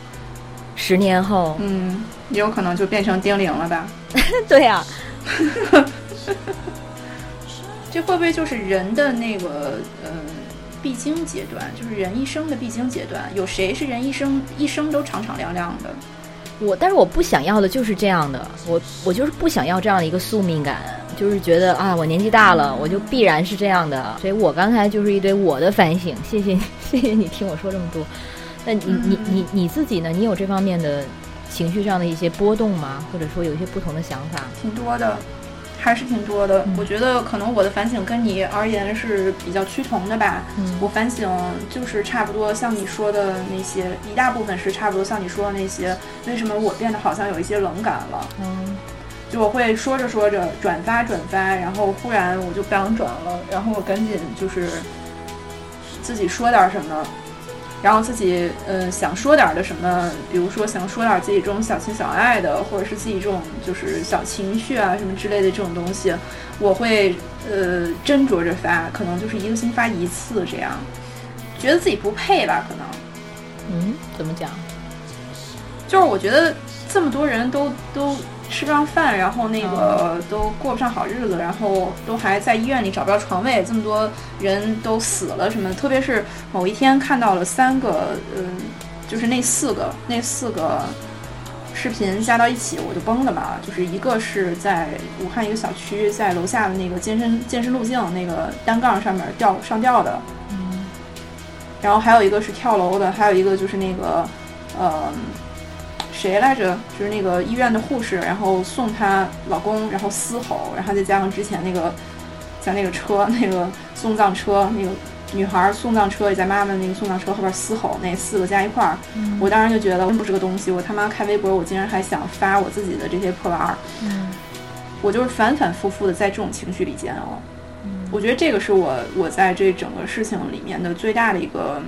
十年后，嗯，也有可能就变成丁玲了吧？对呀、这会不会就是人的那个呃必经阶段，就是人一生的必经阶段？有谁是人一生一生都敞敞亮亮的？我但是我不想要的就是这样的，我我就是不想要这样的一个宿命感，就是觉得啊，我年纪大了，我就必然是这样的。所以我刚才就是一堆我的反省，谢谢 谢谢你听我说这么多。那你你你你自己呢？你有这方面的情绪上的一些波动吗？或者说有一些不同的想法？挺多的，还是挺多的。嗯我觉得可能我的反省跟你而言是比较趋同的吧。嗯我反省就是差不多像你说的那些，一大部分是差不多像你说的那些。为什么我变得好像有一些冷感了？嗯就我会说着说着转发转发，然后忽然我就不想转了，然后我赶紧就是自己说点什么，然后自己呃想说点的什么，比如说想说点自己这种小情小爱的，或者是自己这种就是小情绪啊什么之类的这种东西，我会呃斟酌着发，可能就是一个星期发一次这样，觉得自己不配吧，可能。嗯，怎么讲？就是我觉得这么多人都都吃不上饭，然后那个都过不上好日子，然后都还在医院里找不着床位，这么多人都死了什么的。特别是某一天看到了三个，嗯，就是那四个那四个视频加到一起，我就崩了嘛。就是一个是在武汉一个小区，在楼下的那个健身健身路径那个单杠上面吊上吊的，嗯然后还有一个是跳楼的，还有一个就是那个，呃，谁来着？就是那个医院的护士，然后送她老公，然后嘶吼，然后再加上之前那个，在那个车那个送葬车那个女孩送葬车也在妈妈那个送葬车后边嘶吼，那四个加一块儿，我当时就觉得真不是个东西。我他妈开微博，我竟然还想发我自己的这些破玩意儿，我就是反反复复的在这种情绪里煎熬。我觉得这个是我我在这整个事情里面的最大的一个，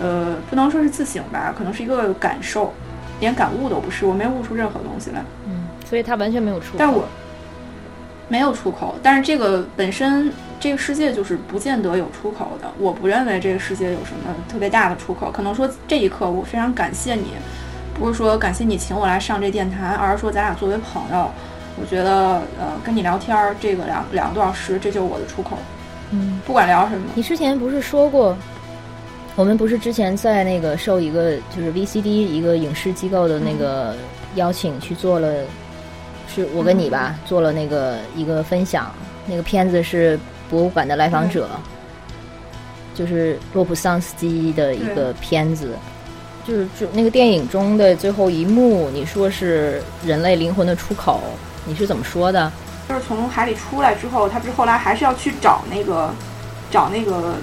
呃，不能说是自省吧，可能是一个感受，连感悟都不是，我没有悟出任何东西来。嗯，所以他完全没有出口。但我没有出口，但是这个本身这个世界就是不见得有出口的。我不认为这个世界有什么特别大的出口，可能说这一刻我非常感谢你，不是说感谢你请我来上这电台，而是说咱俩作为朋友，我觉得呃跟你聊天儿这个两两个多小时，这就是我的出口。嗯，不管聊什么，你之前不是说过，我们不是之前在那个受一个就是 VCD 一个影视机构的那个邀请去做了，是我跟你吧、做了那个一个分享，那个片子是博物馆的来访者，就是洛普桑斯基的一个片子。就是就那个电影中的最后一幕，你说是人类灵魂的出口，你是怎么说的？就是从海里出来之后，他不是后来还是要去找那个找那个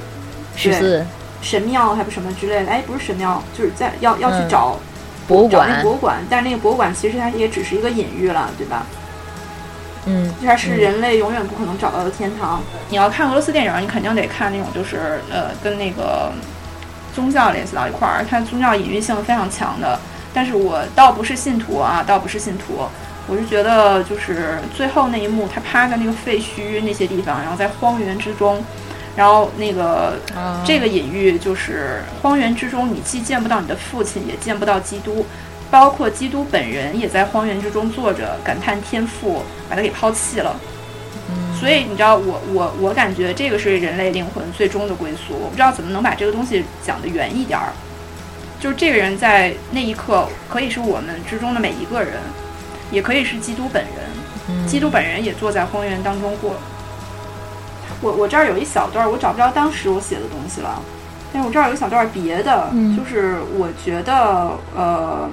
十四神庙还不什么之类的？哎，不是神庙，就是在要要去嗯找、博物馆博物馆，但是那个博物馆其实它也只是一个隐喻了，对吧？嗯它是人类永远不可能找到的天堂。你要看俄罗斯电影，你肯定得看那种就是呃跟那个宗教联系到一块儿，它宗教隐喻性非常强的。但是我倒不是信徒啊，倒不是信徒，我是觉得就是最后那一幕，他趴在那个废墟那些地方，然后在荒原之中，然后那个啊这个隐喻就是荒原之中，你既见不到你的父亲，也见不到基督，包括基督本人也在荒原之中坐着，感叹天父把他给抛弃了。所以你知道，我我我感觉这个是人类灵魂最终的归宿。我不知道怎么能把这个东西讲得圆一点儿。就是这个人在那一刻可以是我们之中的每一个人，也可以是基督本人。基督本人也坐在荒原当中过。我我这儿有一小段儿，我找不着当时我写的东西了，但是我这儿有一小段儿别的，嗯就是我觉得呃，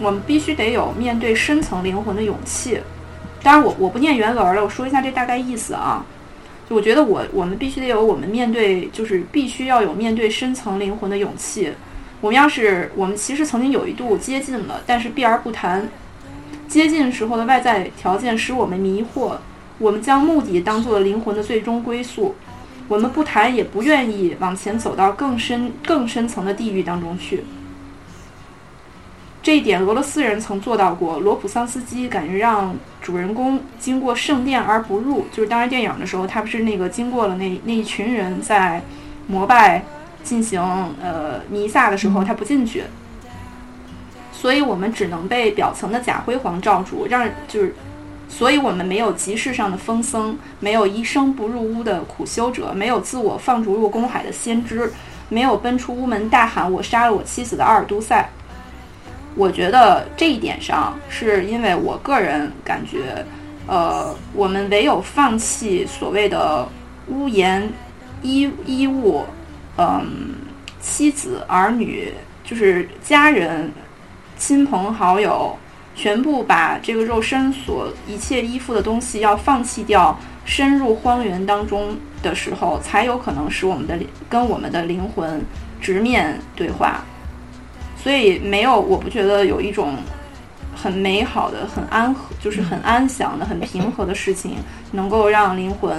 我们必须得有面对深层灵魂的勇气。当然我，我不念原文了，我说一下这大概意思啊。就我觉得我我们必须得有我们面对，就是必须要有面对深层灵魂的勇气。我们要是我们其实曾经有一度接近了，但是避而不谈。接近时候的外在条件使我们迷惑，我们将目的当做灵魂的最终归宿。我们不谈，也不愿意往前走到更深、更深层的地狱当中去。这一点，俄罗斯人曾做到过。罗普桑斯基敢于让主人公经过圣殿而不入，就是当时电影的时候，他不是那个经过了那那一群人在膜拜进行呃弥撒的时候，他不进去，所以我们只能被表层的假辉煌罩住，让就是，所以我们没有集市上的疯僧，没有一生不入屋的苦修者，没有自我放逐入公海的先知，没有奔出屋门大喊“我杀了我妻子”的阿尔都塞。我觉得这一点上，是因为我个人感觉，呃，我们唯有放弃所谓的屋檐、衣衣物，嗯，妻子、儿女，就是家人、亲朋好友，全部把这个肉身所一切依附的东西要放弃掉，深入荒原当中的时候，才有可能使我们的跟我们的灵魂直面对话。所以没有，我不觉得有一种很美好的、很安和，就是很安详的、很平和的事情，能够让灵魂，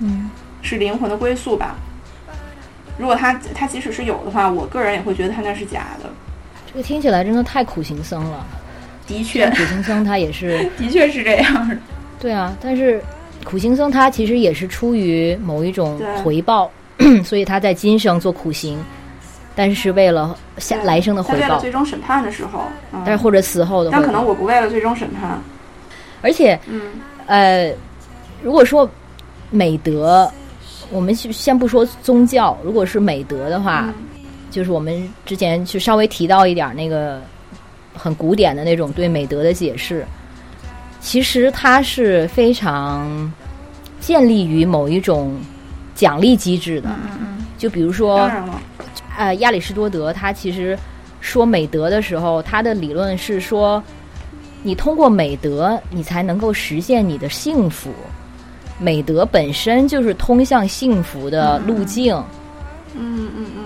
嗯，是灵魂的归宿吧。如果它它即使是有的话，我个人也会觉得它那是假的。这个听起来真的太苦行僧了。的确，苦行僧他也是，的确是这样。的。对啊，但是苦行僧他其实也是出于某一种回报，所以他在今生做苦行。但是是为了下来生的回报为了最，终审判的时候，嗯、但是或者死后的。但可能我不为了最终审判，而且嗯。呃，如果说美德，我们先先不说宗教，如果是美德的话，嗯。就是我们之前就稍微提到一点儿那个很古典的那种对美德的解释，其实它是非常建立于某一种奖励机制的。嗯嗯就比如嗯，说呃，亚里士多德他其实说美德的时候，他的理论是说，你通过美德，你才能够实现你的幸福。美德本身就是通向幸福的路径。嗯嗯嗯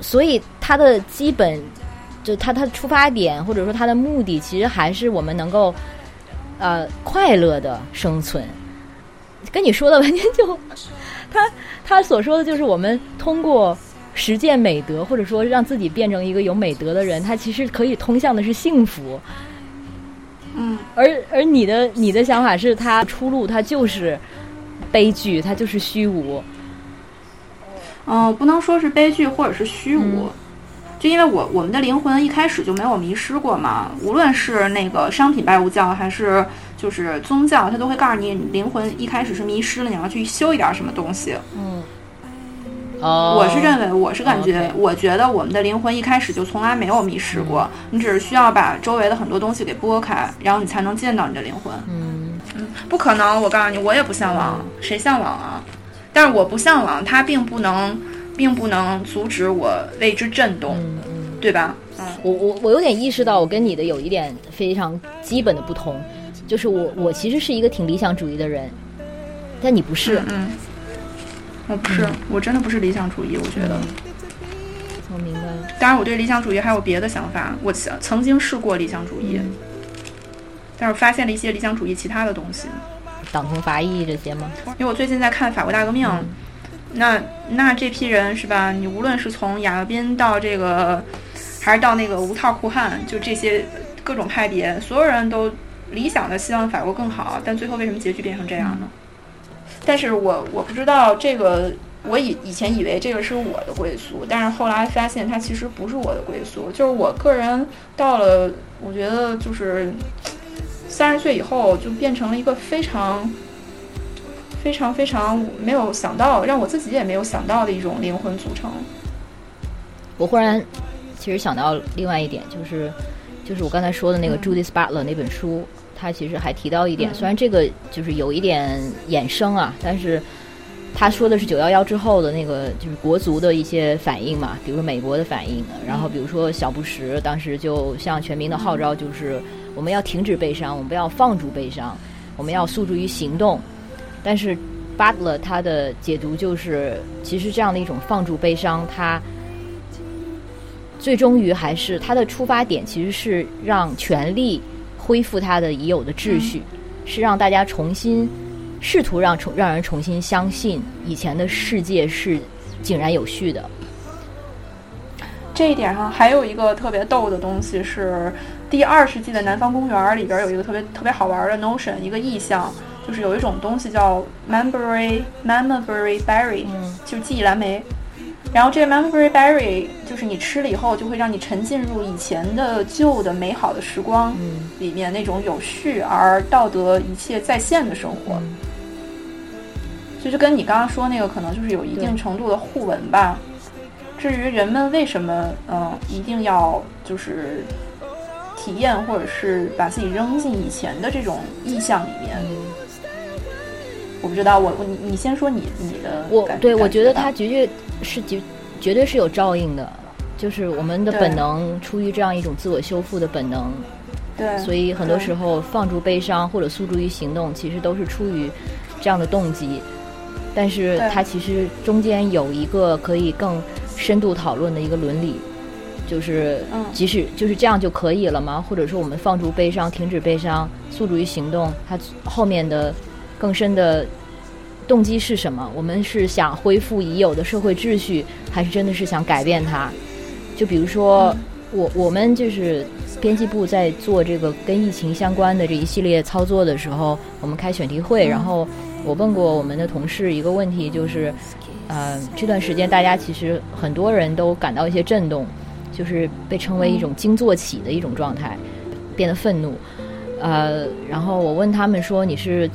所以它的基本，就他他的出发点或者说他的目的，其实还是我们能够呃快乐的生存。跟你说的完全就，他 他所说的就是我们通过实践美德，或者说让自己变成一个有美德的人，他其实可以通向的是幸福。嗯而而你的你的想法是，他出路他就是悲剧，他就是虚无。嗯、呃不能说是悲剧或者是虚无。嗯就因为我我们的灵魂一开始就没有迷失过嘛，无论是那个商品拜物教还是就是宗教，它都会告诉你，你灵魂一开始是迷失了，你要去修一点什么东西。嗯，哦，我是认为，我是感觉我觉得我们的灵魂一开始就从来没有迷失过，你只是需要把周围的很多东西给拨开，然后你才能见到你的灵魂。嗯不可能，我告诉你，我也不向往，谁向往啊？但是我不向往，它并不能，并不能阻止我为之震动，嗯嗯。对吧？嗯我我我有点意识到，我跟你的有一点非常基本的不同，就是我我其实是一个挺理想主义的人，但你不是。嗯，我不是，我真的不是理想主义，我觉得。我明白了。当然，我对理想主义还有别的想法，我曾曾经试过理想主义，嗯但是发现了一些理想主义其他的东西。党同伐异这些吗？因为我最近在看法国大革命，嗯那那这批人是吧？你无论是从雅各宾到这个，还是到那个无套酷汉，就这些各种派别，所有人都理想的希望法国更好，但最后为什么结局变成这样呢？但是我我不知道这个，我以以前以为这个是我的归宿，但是后来发现它其实不是我的归宿，就是我个人到了，我觉得就是三十岁以后就变成了一个非常。非常非常没有想到，让我自己也没有想到的一种灵魂组成。我忽然其实想到另外一点，就是就是我刚才说的那个嗯 Judith Butler 那本书，它其实还提到一点，嗯虽然这个就是有一点衍生啊，但是他说的是九幺幺之后的那个就是国足的一些反应嘛，比如说美国的反应，然后比如说小布什当时就向全民的号召，就是我们要停止悲伤，我们不要放逐悲伤，我们要诉诸于行动。但是 Butler 他的解读就是，其实这样的一种放逐悲伤，他最终于还是他的出发点其实是让权力恢复它的已有的秩序，是让大家重新试图让重让人重新相信以前的世界是井然有序的。这一点上还有一个特别逗的东西是，第二世纪的南方公园里边有一个特别特别好玩的 notion，一个意象，就是有一种东西叫 mamberry mamberry berry，、嗯就是记忆蓝莓。然后这个 mamberry berry 就是你吃了以后，就会让你沉浸入以前的旧的美好的时光嗯里面那种有序而道德一切在线的生活。嗯所以就跟你刚刚说那个，可能就是有一定程度的互文吧。至于人们为什么嗯、呃一定要就是体验或者是把自己扔进以前的这种意象里面，我不知道。我我你你先说你你的我对我觉得感吧它绝对是绝绝对是有照应的，就是我们的本能出于这样一种自我修复的本能，对，所以很多时候候放逐悲伤或者诉诸于行动，其实都是出于这样的动机。但是对它其实中间有一个可以更深度讨论的一个伦理，就是嗯即使就是这样就可以了吗？或者说我们放逐悲伤，停止悲伤，诉诸于行动，它后面的更深的动机是什么？我们是想恢复已有的社会秩序，还是真的是想改变它？就比如说，嗯我我们就是编辑部在做这个跟疫情相关的这一系列操作的时候，我们开选题会，嗯然后我问过我们的同事一个问题，就是呃，这段时间大家其实很多人都感到一些震动，就是被称为一种惊坐起的一种状态，变得愤怒。呃，然后我问他们说：“你是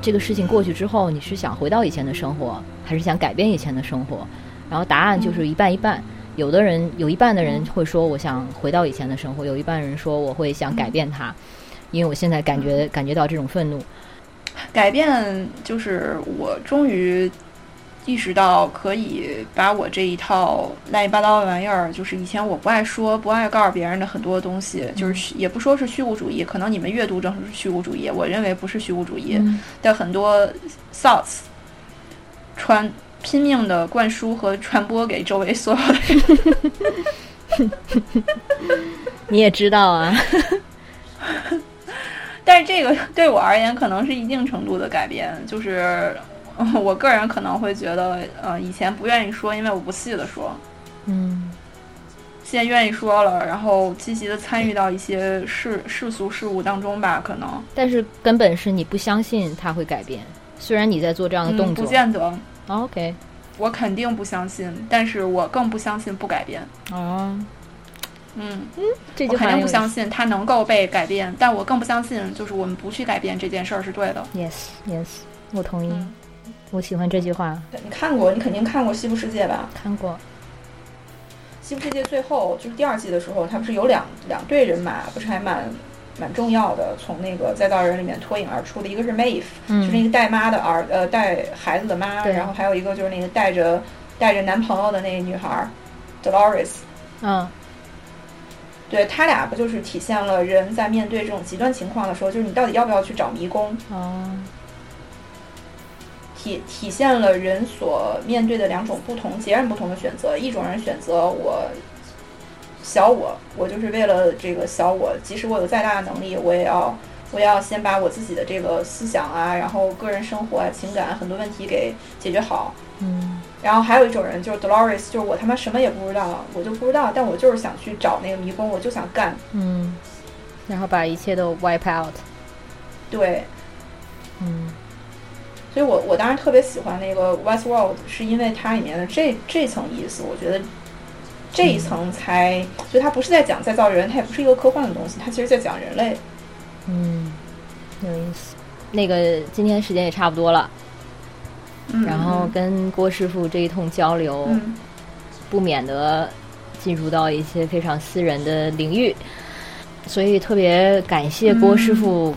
这个事情过去之后，你是想回到以前的生活，还是想改变以前的生活？”然后答案就是一半一半。有的人有一半的人会说：“我想回到以前的生活。”有一半人说：“我会想改变它，因为我现在感觉感觉到这种愤怒。”改变就是我终于意识到可以把我这一套乱七八糟的玩意儿，就是以前我不爱说、不爱告诉别人的很多东西，就是也不说是虚无主义，可能你们阅读正是虚无主义，我认为不是虚无主义的很多 thoughts 传拼命的灌输和传播给周围所有的人。你也知道啊。但是这个对我而言可能是一定程度的改变，就是 我个人可能会觉得，呃，以前不愿意说，因为我不细的说，嗯，现在愿意说了，然后积极的参与到一些世世俗事物当中吧，可能。但是根本是你不相信它会改变，虽然你在做这样的动作，不见得。OK，我肯定不相信，但是我更不相信不改变。哦，嗯，这就我肯定不相信它能够被改变，但我更不相信，就是我们不去改变这件事儿是对的。Yes, yes，我同意，嗯我喜欢这句话。你看过，你肯定看过《西部世界》吧？看过，《西部世界》最后就是第二季的时候，他不是有两两队人马，不是还蛮蛮重要的，从那个再造人里面脱颖而出的，一个是 Maeve，、嗯就是那个带妈的儿，呃，带孩子的妈，然后还有一个就是那个带着带着男朋友的那个女孩儿 Dolores。嗯对他俩不就是体现了人在面对这种极端情况的时候，就是你到底要不要去找迷宫，哦，体体现了人所面对的两种不同、截然不同的选择。一种人选择我小我，我就是为了这个小我，即使我有再大的能力，我也要我也要先把我自己的这个思想啊，然后个人生活啊、情感很多问题给解决好。嗯然后还有一种人就是 Dolores，就是我他妈什么也不知道，我就不知道，但我就是想去找那个迷宫，我就想干。嗯，然后把一切都 wipe out。对，嗯所以我我当时特别喜欢那个 Westworld，是因为它里面的这这层意思，我觉得这一层才，就它不是在讲再造人，它也不是一个科幻的东西，它其实在讲人类。嗯，有意思。那个今天时间也差不多了，嗯，然后跟郭师傅这一通交流，嗯不免得进入到一些非常私人的领域，所以特别感谢郭师傅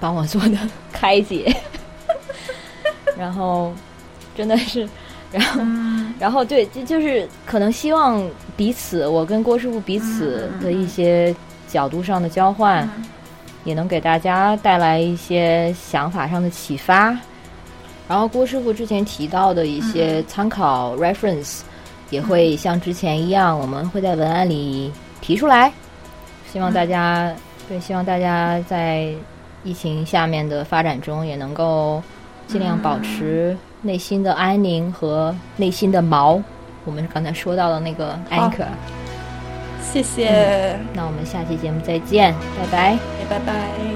帮我做的 开解，然后真的是，然后嗯。然后对，就就是可能希望彼此，我跟郭师傅彼此的一些角度上的交换，嗯。也能给大家带来一些想法上的启发。然后郭师傅之前提到的一些参考 reference，也会像之前一样，我们会在文案里提出来。希望大家对，希望大家在疫情下面的发展中，也能够尽量保持内心的安宁和内心的锚。我们刚才说到的那个 anchor。谢谢，那我们下期节目再见，拜拜。拜拜。